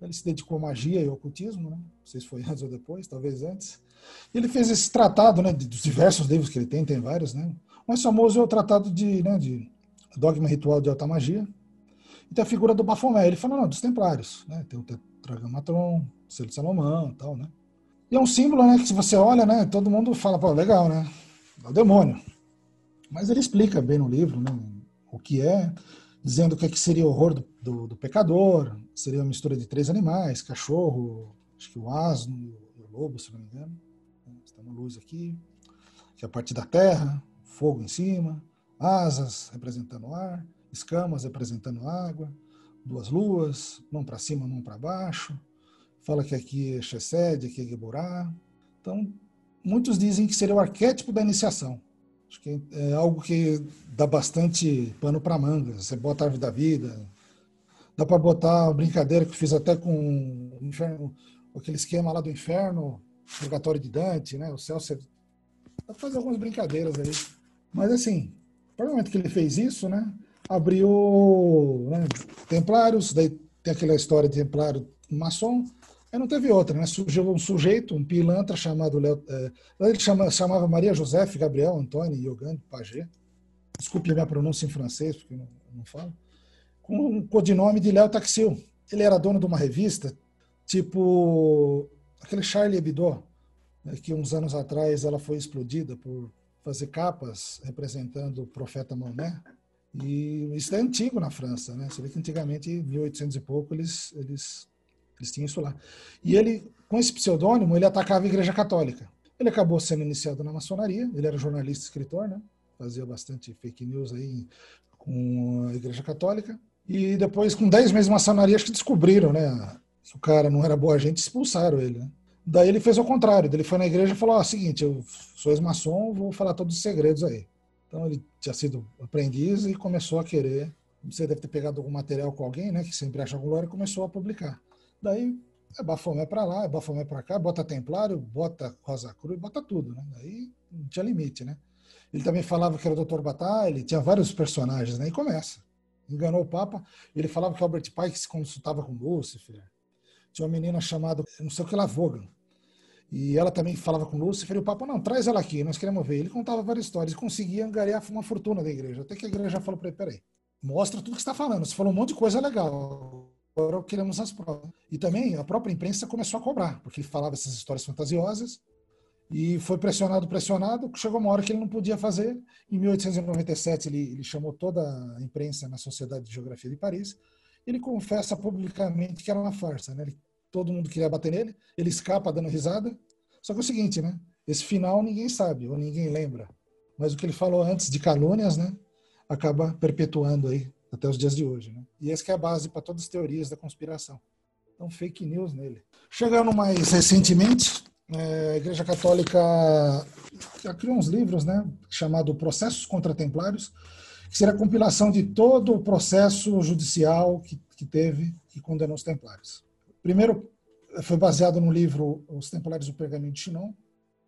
S2: Ele se dedicou à magia e ao ocultismo, né? não sei se foi <laughs> antes ou depois, talvez antes. Ele fez esse tratado, né, dos diversos livros que ele tem, tem vários, né? O mais famoso é o tratado de, né, de Dogma Ritual de Alta Magia. E tem a figura do Bafomé. Ele fala, não, dos templários, né? Tem o Tetragamatron, o Selo de Salomão tal, né? E é um símbolo, né, que se você olha, né, todo mundo fala, pô, legal, né? É o demônio. Mas ele explica bem no livro, né, o que é dizendo que, é que seria o horror do, do, do, pecador, seria uma mistura de três animais, cachorro, acho que o asno e o lobo, se não me engano. Está uma luz aqui, que é a parte da terra, fogo em cima, asas representando ar, escamas representando água, duas luas, mão para cima, mão para baixo. Fala que aqui é Chesed, aqui é Geborá. Então, muitos dizem que seria o arquétipo da iniciação. Acho que é algo que dá bastante pano para manga. Você bota a árvore da vida. Dá para botar a brincadeira que eu fiz até com o inferno, aquele esquema lá do inferno, purgatório de Dante, né? O céu. Você... Dá para fazer algumas brincadeiras aí. Mas assim, no momento que ele fez isso, né? Abriu né, Templários, daí tem aquela história de Templário maçom, Aí não teve outra, né? Surgiu um sujeito, um pilantra chamado Léo. É, ele chama, chamava Maria José, Gabriel, Antônio, Yogan, Pagé. Desculpe a minha pronúncia em francês, porque não, não falo. Com um codinome de Léo Taxil. Ele era dono de uma revista, tipo aquele Charlie Hebdo, né, que uns anos atrás ela foi explodida por fazer capas representando o profeta Maomé. E isso é antigo na França, né? Você vê que antigamente, em 1800 e pouco, eles, eles eles tinham isso lá. E ele, com esse pseudônimo, ele atacava a Igreja Católica. Ele acabou sendo iniciado na maçonaria, ele era jornalista e escritor, né? Fazia bastante fake news aí com a Igreja Católica. E depois, com 10 meses de maçonaria, acho que descobriram, né? Que o cara não era boa gente, expulsaram ele, né? Daí ele fez o contrário, ele foi na igreja e falou: ó, seguinte, eu sou ex-maçom, vou falar todos os segredos aí. Então ele tinha sido aprendiz e começou a querer. Você deve ter pegado algum material com alguém, né? Que sempre acha algum lugar e começou a publicar. Daí é Bafomé para lá, é Bafomé para cá, bota Templário, bota Rosa Cruz, bota tudo, né? Daí não tinha limite, né? Ele também falava que era o Dr. Batalha, tinha vários personagens, né? E começa. Enganou o Papa. Ele falava que Albert Pike se consultava com Lúcifer. Tinha uma menina chamada, não sei o que lá, Vogan. E ela também falava com Lúcifer. E o Papa, não, traz ela aqui, nós queremos ver. Ele contava várias histórias e conseguia angariar uma fortuna da igreja. Até que a igreja falou para ele: peraí, mostra tudo que está falando. Você falou um monte de coisa legal agora queremos as provas. E também a própria imprensa começou a cobrar, porque ele falava essas histórias fantasiosas e foi pressionado, pressionado, chegou uma hora que ele não podia fazer. Em 1897 ele, ele chamou toda a imprensa na Sociedade de Geografia de Paris. Ele confessa publicamente que era uma farsa, né? Ele, todo mundo queria bater nele, ele escapa dando risada. Só que é o seguinte, né? Esse final ninguém sabe ou ninguém lembra. Mas o que ele falou antes de calúnias, né? Acaba perpetuando aí até os dias de hoje. Né? E essa é a base para todas as teorias da conspiração. Então, fake news nele. Chegando mais recentemente, é, a Igreja Católica criou uns livros, né, chamado Processos contra Templários, que seria a compilação de todo o processo judicial que, que teve que condenou os Templários. Primeiro, foi baseado no livro Os Templários do Pergaminho de Chinon,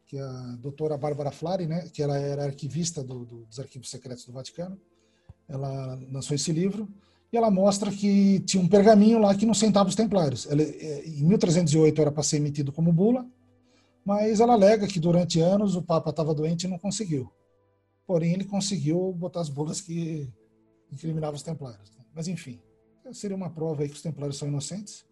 S2: que a doutora Bárbara Flari, né, que ela era arquivista do, do, dos arquivos secretos do Vaticano, ela lançou esse livro e ela mostra que tinha um pergaminho lá que não sentava os templários. Ela, é, em 1308 era para ser emitido como bula, mas ela alega que durante anos o Papa estava doente e não conseguiu. Porém, ele conseguiu botar as bulas que incriminavam os templários. Mas, enfim, seria uma prova aí que os templários são inocentes.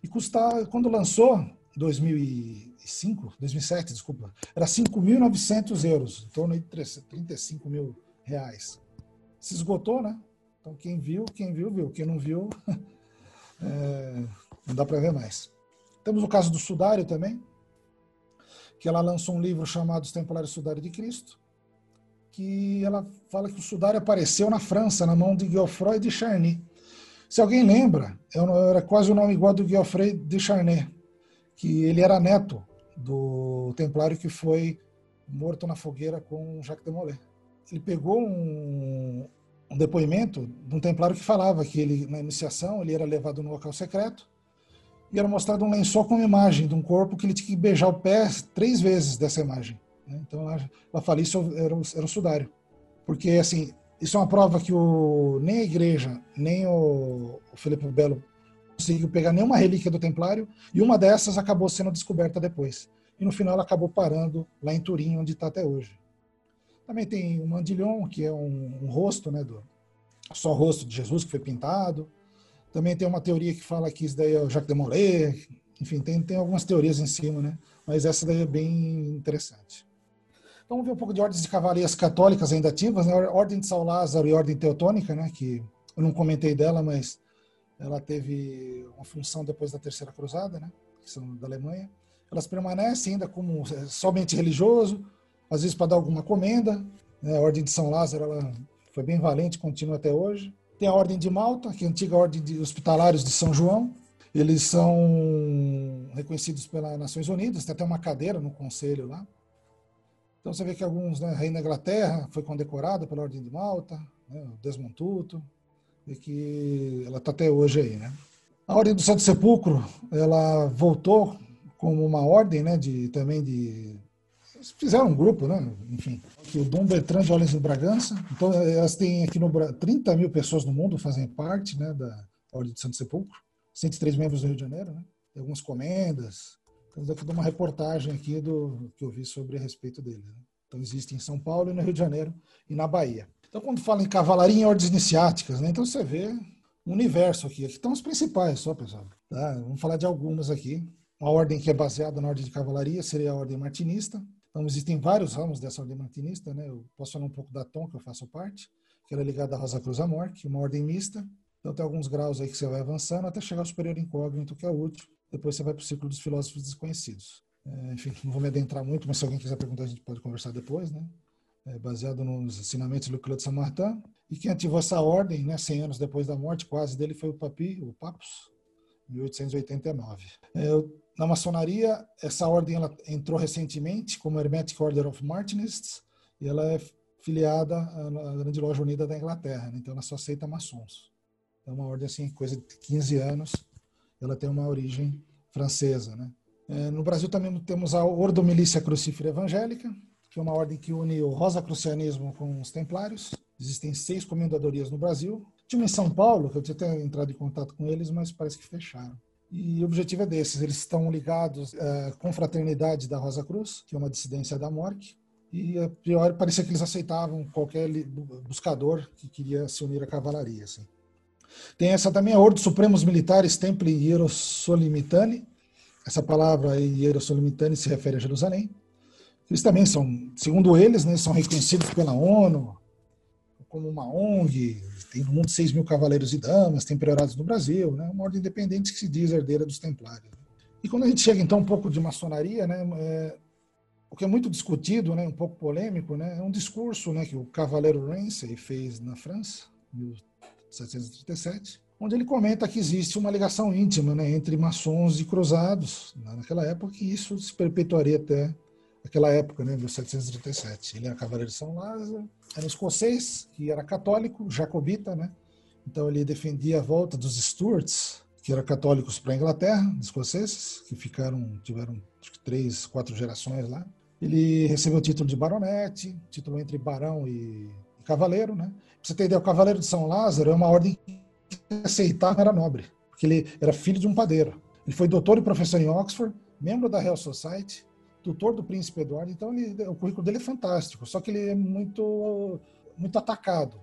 S2: E custar, quando lançou, 2005, 2007, desculpa, era 5.900 euros, em torno de 35 mil reais se esgotou, né? Então quem viu, quem viu, viu. Quem não viu, <laughs> é, não dá para ver mais. Temos o caso do Sudário também, que ela lançou um livro chamado Os Templários Sudário de Cristo, que ela fala que o Sudário apareceu na França, na mão de Geoffroy de Charny. Se alguém lembra, era quase o nome igual do Geoffroy de Charny, que ele era neto do templário que foi morto na fogueira com Jacques de Molay ele pegou um, um depoimento de um templário que falava que ele, na iniciação, ele era levado no local secreto e era mostrado um lençol com uma imagem de um corpo que ele tinha que beijar o pé três vezes dessa imagem. Né? Então, ela, ela fala isso era o, era sudário. Porque, assim, isso é uma prova que o, nem a igreja, nem o, o Felipe Belo conseguiu pegar nenhuma relíquia do templário e uma dessas acabou sendo descoberta depois. E no final ela acabou parando lá em Turim, onde está até hoje. Também tem o mandilhão, que é um, um rosto, né, do, só rosto de Jesus que foi pintado. Também tem uma teoria que fala que isso daí é o Jacques de Molay. Enfim, tem, tem algumas teorias em cima, né? Mas essa daí é bem interessante. Então vamos ver um pouco de ordens de cavalarias católicas ainda ativas, né? Ordem de São Lázaro e Ordem Teutônica, né? Que eu não comentei dela, mas ela teve uma função depois da Terceira Cruzada, né? Que são da Alemanha. Elas permanecem ainda como é, somente religioso, às vezes para dar alguma comenda. Né? A Ordem de São Lázaro ela foi bem valente, continua até hoje. Tem a Ordem de Malta, que é a antiga Ordem de Hospitalários de São João. Eles são reconhecidos pelas Nações Unidas, tem até uma cadeira no conselho lá. Então você vê que alguns, né, a da Inglaterra foi condecorada pela Ordem de Malta, né, Desmond Tutu, e que ela está até hoje aí, né. A Ordem do Santo Sepulcro, ela voltou como uma ordem, né, de também de fizeram um grupo, né? Enfim, o Dom Bertrand de Orleans do Bragança. Então, elas têm aqui no 30 mil pessoas no mundo fazem parte, né, da Ordem de Santo Sepulcro. 103 membros do Rio de Janeiro, né? Tem algumas comendas. Então, daqui dou uma reportagem aqui do que eu vi sobre a respeito dele. Né? Então, existe em São Paulo, no Rio de Janeiro e na Bahia. Então, quando fala em cavalaria em ordens iniciáticas, né? Então você vê um universo aqui. Aqui estão os principais, só, pessoal. Tá? Vamos falar de algumas aqui. Uma ordem que é baseada na ordem de cavalaria seria a ordem martinista, então, existem vários ramos dessa ordem martinista, né? Eu posso falar um pouco da TOM, que eu faço parte, que ela é ligada à Rosa Cruz Amor, que é uma ordem mista. Então, tem alguns graus aí que você vai avançando até chegar ao superior incógnito, que é o último. Depois você vai para o ciclo dos filósofos desconhecidos. É, enfim, não vou me adentrar muito, mas se alguém quiser perguntar, a gente pode conversar depois, né? É, baseado nos ensinamentos do Claude Saint-Martin. E quem ativou essa ordem, né, 100 anos depois da morte quase dele, foi o Papi, o Papus, 1889. É, na maçonaria, essa ordem ela entrou recentemente como Hermetic Order of Martinists e ela é filiada à Grande Loja Unida da Inglaterra, né? então ela só aceita maçons. É uma ordem assim, coisa de 15 anos, ela tem uma origem francesa. Né? É, no Brasil também temos a Ordo Milícia Crucífera Evangélica, que é uma ordem que une o Rosacrucianismo com os Templários. Existem seis comendadorias no Brasil. Tinha em São Paulo, que eu tinha até entrado em contato com eles, mas parece que fecharam. E o objetivo é desses, eles estão ligados à confraternidade da Rosa Cruz, que é uma dissidência da MORC, e a priori parecia que eles aceitavam qualquer buscador que queria se unir à cavalaria. Assim. Tem essa também, a Ordo Supremos Militares Templi Hierosolimitani, essa palavra Hierosolimitani se refere a Jerusalém. Eles também são, segundo eles, né, são reconhecidos pela ONU como uma ONG, tem no mundo 6 mil cavaleiros e damas, tem priorados no Brasil, né, uma ordem independente que se diz herdeira dos templários. E quando a gente chega então um pouco de maçonaria, né, é, o que é muito discutido, né, um pouco polêmico, né, é um discurso né, que o cavaleiro Ramsay fez na França, em 1737, onde ele comenta que existe uma ligação íntima né, entre maçons e cruzados né, naquela época, e isso se perpetuaria até aquela época, né, 1737. Ele era cavaleiro de São Lázaro, era um escocês, que era católico, jacobita, né? Então ele defendia a volta dos Stuarts, que eram católicos para a Inglaterra, escoceses, que ficaram, tiveram que três, quatro gerações lá. Ele recebeu o título de baronete, título entre barão e, e cavaleiro, né? Pra você ter ideia, o cavaleiro de São Lázaro é uma ordem que aceitava era nobre, porque ele era filho de um padeiro. Ele foi doutor e professor em Oxford, membro da Royal Society, tutor do príncipe Eduardo, então ele, o currículo dele é fantástico, só que ele é muito, muito atacado.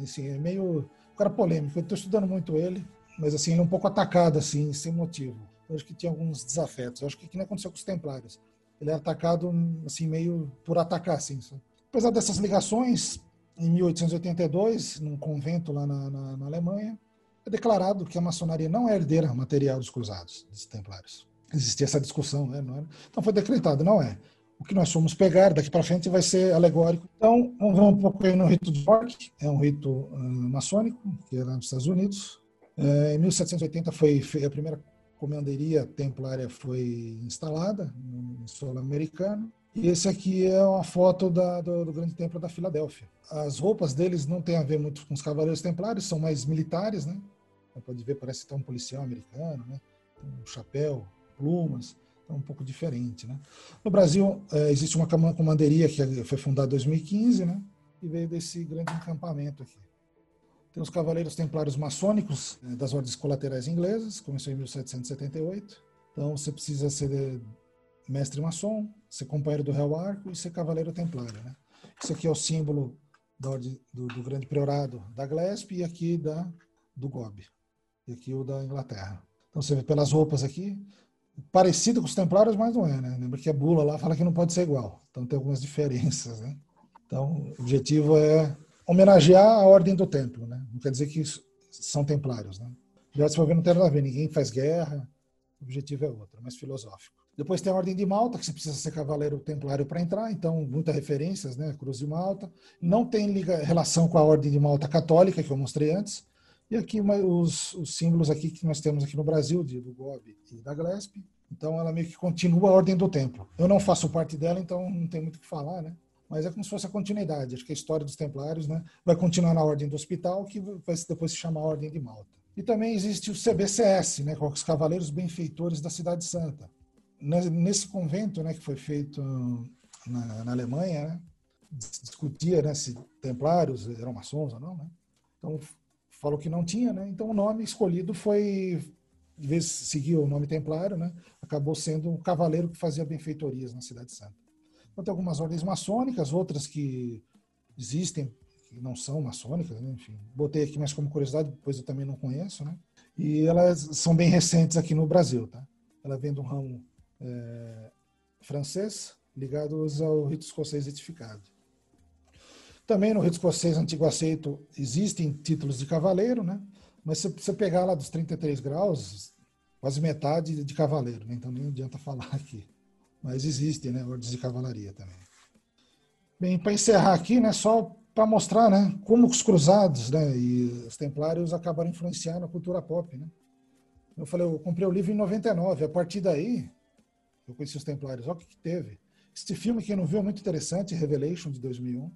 S2: Assim, é meio. O cara polêmico, eu estou estudando muito ele, mas assim, ele é um pouco atacado, assim, sem motivo. Eu acho que tinha alguns desafetos. Eu acho que que nem aconteceu com os Templários. Ele é atacado, assim, meio por atacar, assim. Sabe? Apesar dessas ligações, em 1882, num convento lá na, na, na Alemanha, é declarado que a maçonaria não é herdeira material dos cruzados, dos templários existia essa discussão, né? Então foi decretado, não é. O que nós fomos pegar daqui para frente vai ser alegórico. Então, vamos ver um pouco aí no rito de York, é um rito uh, maçônico, que é lá nos Estados Unidos. Uh, em 1780 foi, foi a primeira comanderia templária foi instalada no solo americano. E esse aqui é uma foto da, do, do, grande templo da Filadélfia. As roupas deles não tem a ver muito com os cavaleiros templários, são mais militares, né? Você pode ver, parece até um policial americano, né? Um chapéu, plumas, então um pouco diferente. Né? No Brasil, é, existe uma comanderia que foi fundada em 2015, né? e veio desse grande encampamento aqui. Tem os Cavaleiros Templários Maçônicos é, das Ordens Colaterais Inglesas, começou em 1778. Então você precisa ser mestre maçom, ser companheiro do Real Arco e ser Cavaleiro Templário. Né? Isso aqui é o símbolo da ordem, do, do Grande Priorado da Glesp e aqui da, do Gob. E aqui o da Inglaterra. Então você vê pelas roupas aqui, parecido com os templários, mas não é, né? Lembra que a bula lá fala que não pode ser igual. Então tem algumas diferenças, né? Então, o objetivo é homenagear a ordem do templo, né? Não quer dizer que são templários, né? Já se não tem nada a ver, ninguém faz guerra, o objetivo é outro, mais filosófico. Depois tem a Ordem de Malta, que você precisa ser cavaleiro templário para entrar, então muitas referências, né? Cruz de Malta. Não tem liga, relação com a Ordem de Malta católica, que eu mostrei antes. E aqui os, os símbolos aqui que nós temos aqui no Brasil, de, do GOB e da GLESP. Então ela meio que continua a ordem do templo. Eu não faço parte dela, então não tem muito o que falar, né? Mas é como se fosse a continuidade. Acho que a história dos templários né, vai continuar na ordem do hospital, que vai depois se chamar Ordem de Malta. E também existe o CBCS, né, com os Cavaleiros Benfeitores da Cidade Santa. Nesse convento né, que foi feito na, na Alemanha, né, discutia né, se templários eram maçons ou não. Né? Então falou que não tinha, né? Então o nome escolhido foi, em vez de seguir o nome templário, né? Acabou sendo um cavaleiro que fazia benfeitorias na Cidade Santa. Então tem algumas ordens maçônicas, outras que existem, que não são maçônicas, né? enfim. Botei aqui mais como curiosidade, depois eu também não conheço, né? E elas são bem recentes aqui no Brasil, tá? Ela vem do ramo é, francês, ligados ao rito escocês edificado. Também no rito escocês antigo aceito existem títulos de cavaleiro, né? Mas se você pegar lá dos 33 graus, quase metade de cavaleiro, né? então nem adianta <laughs> falar aqui. Mas existe, né? Ordens de cavalaria também. Bem, para encerrar aqui, né? Só para mostrar, né? Como os cruzados, né? E os templários acabaram influenciando a cultura pop, né? Eu falei, eu comprei o livro em 99. A partir daí, eu conheci os templários. Olha o que, que teve. Esse filme, quem não viu, é muito interessante, Revelation, de 2001.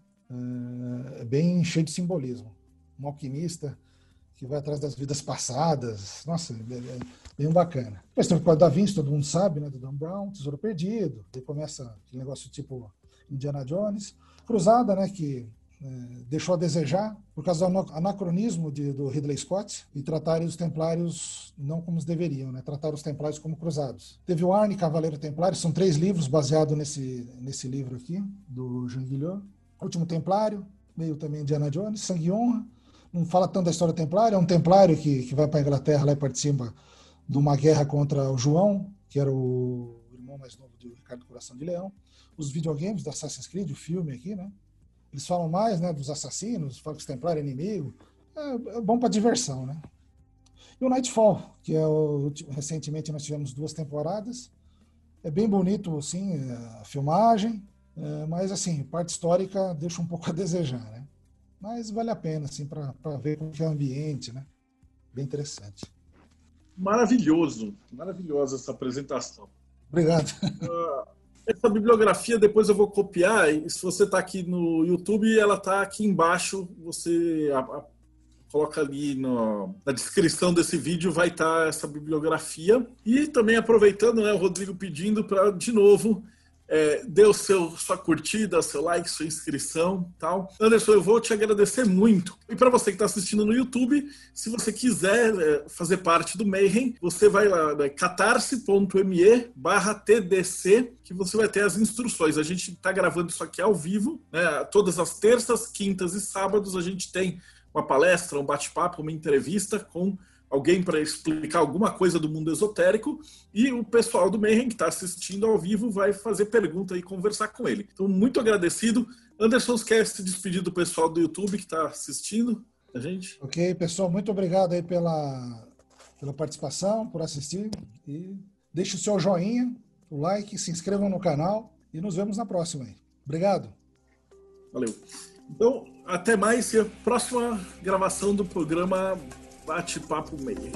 S2: É bem cheio de simbolismo. Um alquimista que vai atrás das vidas passadas. Nossa, é, é bem bacana. Depois tem o Da Vinci, todo mundo sabe, né? Do Dan Brown, Tesouro Perdido. Aí começa aquele negócio tipo Indiana Jones. Cruzada, né? Que é, deixou a desejar por causa do anacronismo de, do Ridley Scott e tratarem os templários não como os deveriam, né? tratar os templários como cruzados. Teve o Arne, Cavaleiro Templário, são três livros baseados nesse, nesse livro aqui, do Jean Guillot. Último Templário, meio também Indiana Jones, Sangue e Honra, não fala tanto da história templária, é um templário que, que vai para a Inglaterra lá e participa de uma guerra contra o João, que era o irmão mais novo de Ricardo Coração de Leão. Os videogames do Assassin's Creed, o filme aqui, né? Eles falam mais né, dos assassinos, falam que os templários é inimigo. É, é bom para diversão, né? E o Nightfall, que é o, recentemente nós tivemos duas temporadas. É bem bonito, assim, a filmagem, é, mas, assim, parte histórica deixa um pouco a desejar, né? Mas vale a pena, assim, para ver como é o ambiente, né? Bem interessante.
S1: Maravilhoso, maravilhosa essa apresentação.
S2: Obrigado.
S1: Uh, essa bibliografia depois eu vou copiar e se você está aqui no YouTube, ela está aqui embaixo. Você a, a, coloca ali no, na descrição desse vídeo, vai estar tá essa bibliografia. E também aproveitando, né, o Rodrigo pedindo para, de novo, é, dê o seu, sua curtida, seu like, sua inscrição tal. Anderson, eu vou te agradecer muito. E para você que está assistindo no YouTube, se você quiser é, fazer parte do Mayhem, você vai lá, né, catarse.me barra TDC, que você vai ter as instruções. A gente está gravando isso aqui ao vivo, né, todas as terças, quintas e sábados a gente tem uma palestra, um bate-papo, uma entrevista com alguém para explicar alguma coisa do mundo esotérico e o pessoal do Mayhem que está assistindo ao vivo vai fazer pergunta e conversar com ele. Então, muito agradecido. Anderson, quer se despedir do pessoal do YouTube que está assistindo a gente?
S2: Ok, pessoal, muito obrigado aí pela, pela participação, por assistir e deixe o seu joinha, o like, se inscrevam no canal e nos vemos na próxima aí. Obrigado.
S1: Valeu. Então, até mais e a próxima gravação do programa Bate-papo meia.